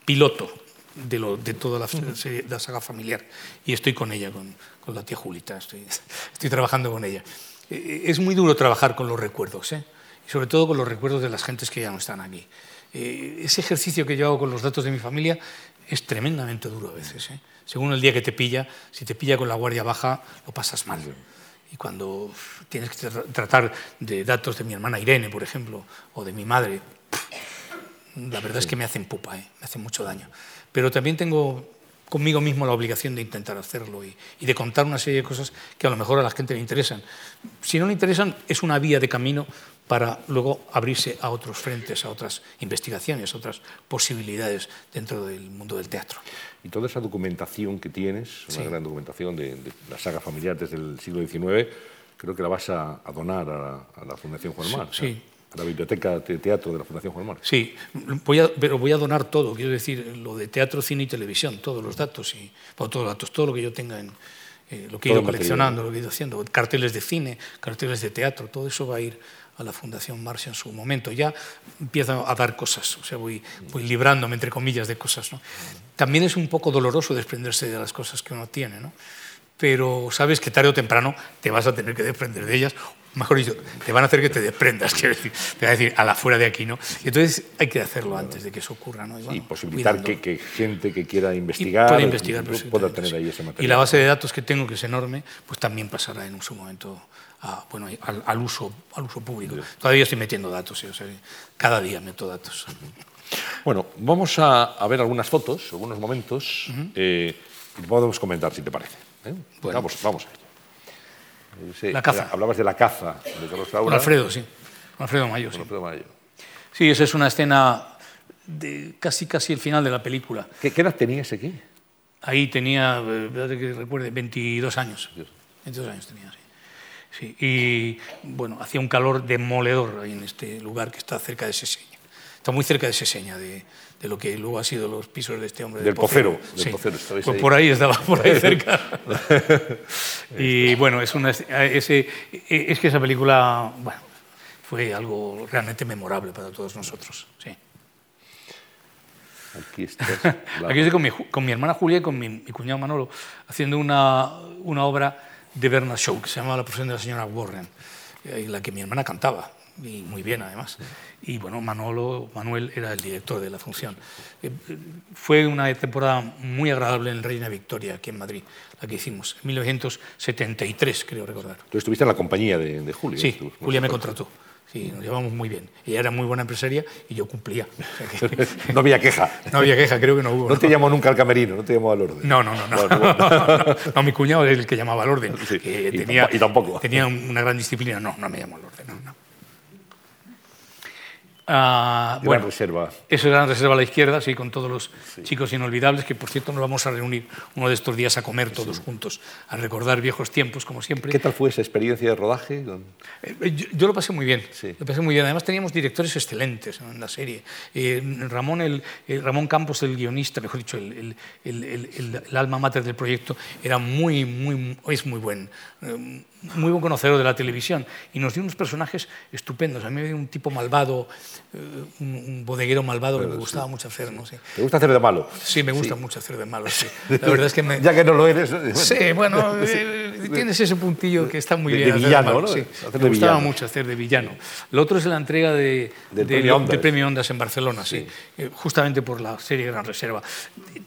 piloto de, lo- de toda la, serie- la saga familiar. Y estoy con ella, con, con la tía Julita. Estoy, estoy trabajando con ella. Eh, Es muy duro trabajar con los recuerdos, ¿eh? y sobre todo con los recuerdos de las gentes que ya no están aquí. Eh, ese ejercicio que yo hago con los datos de mi familia es tremendamente duro a veces. ¿eh? Según el día que te pilla, si te pilla con la guardia baja, lo pasas mal. Y cuando tienes que tra- tratar de datos de mi hermana Irene, por ejemplo, o de mi madre, la verdad es que me hacen pupa, ¿eh? me hacen mucho daño. Pero también tengo conmigo mismo la obligación de intentar hacerlo y, y de contar una serie de cosas que a lo mejor a la gente le interesan. Si no le interesan, es una vía de camino para luego abrirse a otros frentes, a otras investigaciones, a otras posibilidades dentro del mundo del teatro. Y toda esa documentación que tienes, una Sí. gran documentación de, de la saga familiar desde el siglo XIX, creo que la vas a, a donar a la, a la Fundación Juan Sí, Marc, sí. A la Biblioteca de Teatro de la Fundación Juan Marc. Sí, voy a, pero voy a donar todo, quiero decir, lo de teatro, cine y televisión, todos los datos, y, bueno, todos los datos, todo lo que yo tenga en eh, lo que he ido el material. coleccionando, lo que he ido haciendo, carteles de cine, carteles de teatro, todo eso va a ir a la Fundación Marx en su momento. Ya empiezo a dar cosas, o sea, voy, voy librándome, entre comillas, de cosas. ¿no? También es un poco doloroso desprenderse de las cosas que uno tiene, ¿no? pero sabes que tarde o temprano te vas a tener que desprender de ellas, mejor dicho, te van a hacer que te desprendas, quiero decir, te van a decir, a la fuera de aquí, ¿no? Y entonces hay que hacerlo antes de que eso ocurra, ¿no? Y, y posibilitar que, que gente que quiera investigar, puede investigar pueda tener ahí ese material. Y la base de datos que tengo, que es enorme, pues también pasará en su momento a, bueno, al, al uso, al uso público. Todavía estoy metiendo datos, ¿sí? o sea, cada día meto datos. Bueno, vamos a, a ver algunas fotos, algunos momentos, eh, y podemos comentar si te parece. ¿eh? Bueno. Vamos, vamos a. Sí, La caza. era- Hablabas de la caza de Carlos Con Saura. Alfredo, sí. Con Alfredo Mayo, Con sí. Alfredo Mayo. Sí, esa es una escena de casi, casi el final de la película. ¿Qué, qué edad tenías aquí? Ahí tenía, eh, que recuerde, 22 años. 22 años tenía, sí. Sí, Y bueno, hacía un calor demoledor ahí en este lugar que está cerca de Seseña. Está muy cerca de Seseña, de, de lo que luego ha sido los pisos de este hombre. Del Pocero, del Sí, Pocero, estabais pues ahí. por ahí estaba, por ahí cerca. y bueno, es, una, ese, es que esa película, bueno, fue algo realmente memorable para todos nosotros. Sí. Aquí estás. Aquí estoy con mi, con mi hermana Julia y con mi, mi cuñado Manolo haciendo una, una obra de Bernard Shaw que se llama La profesión de la señora Warren, eh, en la que mi hermana cantaba, y muy bien además. Y bueno, Manolo, Manuel era el director de la función. Eh, Fue una temporada muy agradable en Reina Victoria, aquí en Madrid, la que hicimos, en 1973, creo recordar. Tú estuviste en la compañía de, de Julia. Sí, Tú- Julia me contrató. Sí, nos llevamos muy bien. Ella era muy buena empresaria y yo cumplía. O sea que- no había queja. No había queja, creo que no hubo. No te llamó nunca al camerino, no te llamó al orden. No, no, no, no. No, no, No, no, no, mi cuñado es el que llamaba al orden. Sí, que y tenía, y tampoco. Tenía una gran disciplina. No, no me llamó al orden. No, no. Ah, Gran bueno, reserva. eso era la reserva a la izquierda, sí, con todos los chicos inolvidables, que por cierto nos vamos a reunir uno de estos días a comer todos juntos, a recordar viejos tiempos, como siempre. ¿Qué tal fue esa experiencia de rodaje? Eh, Yo, yo lo pasé muy bien. Sí. Lo pasé muy bien. Además teníamos directores excelentes en la serie. Eh, Ramón, el, eh, Ramón Campos, el guionista, mejor dicho, el, el- el- el- el- el alma mater del proyecto, era muy, muy, es muy buen, eh, muy buen conocedor de la televisión y nos dio unos personajes estupendos. A mí me dio un tipo malvado, eh, un, bodeguero malvado que me gustaba mucho hacer. ¿no? Sí. ¿Te gusta hacer de malo? Sí, me gusta mucho hacer de malo. Sí. La verdad es que me, Ya que no lo eres. ¿no? Sí, bueno, eh, tienes ese puntillo que está muy De- bien. de villano, malo, ¿no? sí. Hacer Me de gustaba villano. mucho hacer de villano. Lo otro es la entrega de, Del de- premio Ondas. del premio Ondas en Barcelona, sí. Eh, justamente por la serie Gran Reserva.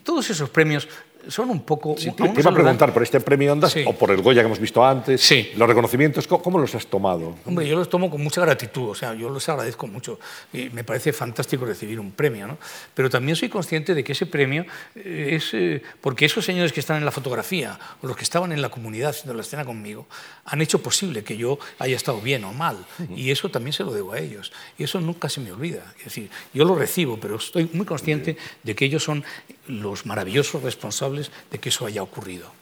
Todos esos premios son un poco... Sí, te, te iba a preguntar por este premio Ondas Sí. o por el Goya que hemos visto antes. Sí. Los reconocimientos, ¿cómo, cómo los has tomado? Hombre, yo los tomo con mucha gratitud, o sea, yo los agradezco mucho y me parece fantástico recibir un premio, ¿no? Pero también soy consciente de que ese premio eh, es eh, porque esos señores que están en la fotografía o los que estaban en la comunidad haciendo la escena conmigo han hecho posible que yo haya estado bien o mal y eso también se lo debo a ellos y eso nunca se me olvida. Es decir, yo lo recibo, pero estoy muy consciente de que ellos son los maravillosos responsables de que eso haya ocurrido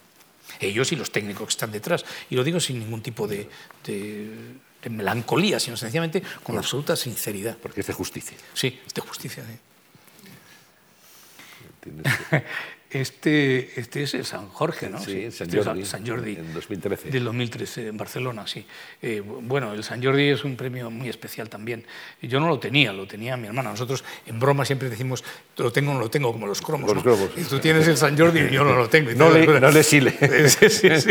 ellos y los técnicos que están detrás. Y lo digo sin ningún tipo de, de- de melancolía, sino sencillamente con absoluta sinceridad. Porque es de justicia. Sí, de justicia. sí. Este, este es el San Jorge, ¿no? Sí, San este es Jordi, San Jordi. en 2013. Del 2013, en Barcelona, sí. Eh, bueno, el San Jordi es un premio muy especial también. Yo no lo tenía, lo tenía mi hermana. Nosotros en broma siempre decimos, lo tengo o no lo tengo, como los cromos. Los ¿no? cromos. Y tú tienes el San Jordi y yo no lo tengo. Y No le- no le sile. Sí, sí, sí.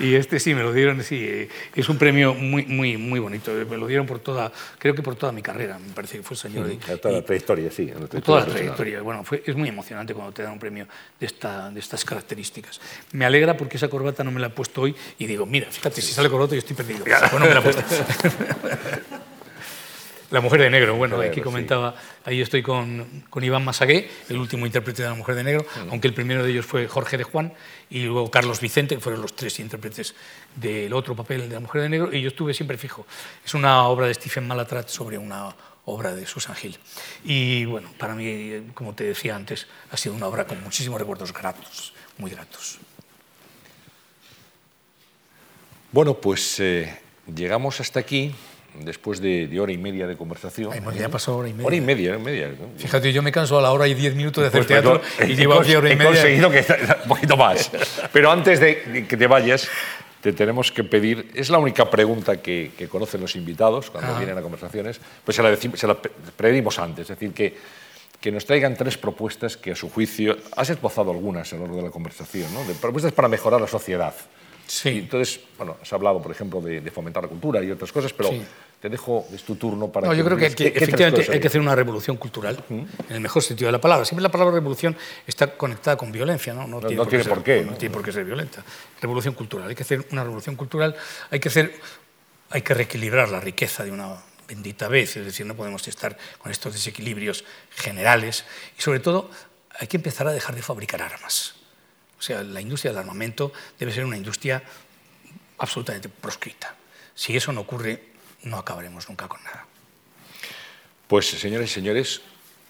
Y este sí, me lo dieron, sí. eh, Es un premio muy, muy, muy bonito. Me lo dieron por toda, creo que por toda mi carrera, me parece que fue el San Jordi. A toda la trayectoria, sí. la trayectoria toda la trayectoria. Bueno, fue, es muy emocionante cuando te dan un premio de, esta, de estas características. Me alegra porque esa corbata no me la he puesto hoy y digo, mira, fíjate, si sale corbata yo estoy perdido. Bueno, me la he puesto. La mujer de negro, bueno, Claro, aquí sí. comentaba, ahí estoy con, con Iván Masagué, el último intérprete de la mujer de negro, aunque el primero de ellos fue Jorge de Juan y luego Carlos Vicente, que fueron los tres intérpretes del otro papel de la mujer de negro, y yo estuve siempre fijo. Es una obra de Stephen Malatrat sobre una obra de Susan Hill. Y bueno, para mí, como te decía antes, ha sido una obra con muchísimos recuerdos gratos, muy gratos. Bueno, pues eh, llegamos hasta aquí, después de, de hora y media de conversación. Ay, ya pasó hora y media. Hora y media, hora y media. Fíjate, yo me canso a la hora y diez minutos de hacer Pues, teatro perdón, y he llevo hora y he media. conseguido que un poquito más. Pero antes de que te vayas, te tenemos que pedir, es la única pregunta que, que conocen los invitados cuando Ajá. vienen a conversaciones, pues se la, decimos- se la pe- pedimos antes, es decir, que, que nos traigan tres propuestas que a su juicio, has esbozado algunas a lo largo de la conversación, ¿no? de propuestas para mejorar la sociedad. Sí. Y entonces, bueno, has hablado, por ejemplo, de, de fomentar la cultura y otras cosas, pero Sí. Te dejo, es tu turno para... No, yo creo que, efectivamente hay que hacer una revolución cultural, en el mejor sentido de la palabra. Siempre la palabra revolución está conectada con violencia, ¿no? No- no tiene ser- por qué, No, ¿no? tiene por qué ser violenta. Revolución cultural. Hay que hacer una revolución cultural, hay que, hacer, hay que reequilibrar la riqueza de una bendita vez, es decir, no podemos estar con estos desequilibrios generales y sobre todo hay que empezar a dejar de fabricar armas. O sea, la industria del armamento debe ser una industria absolutamente proscrita. Si eso no ocurre, no acabaremos nunca con nada. Pues, señoras y señores,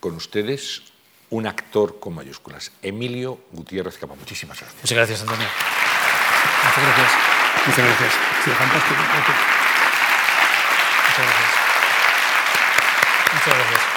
con ustedes, un actor con mayúsculas, Emilio Gutiérrez Capa. Muchísimas gracias. Muchas gracias, Antonio. Muchas gracias. Muchas gracias. Ha sido fantástico. Muchas gracias. Muchas gracias.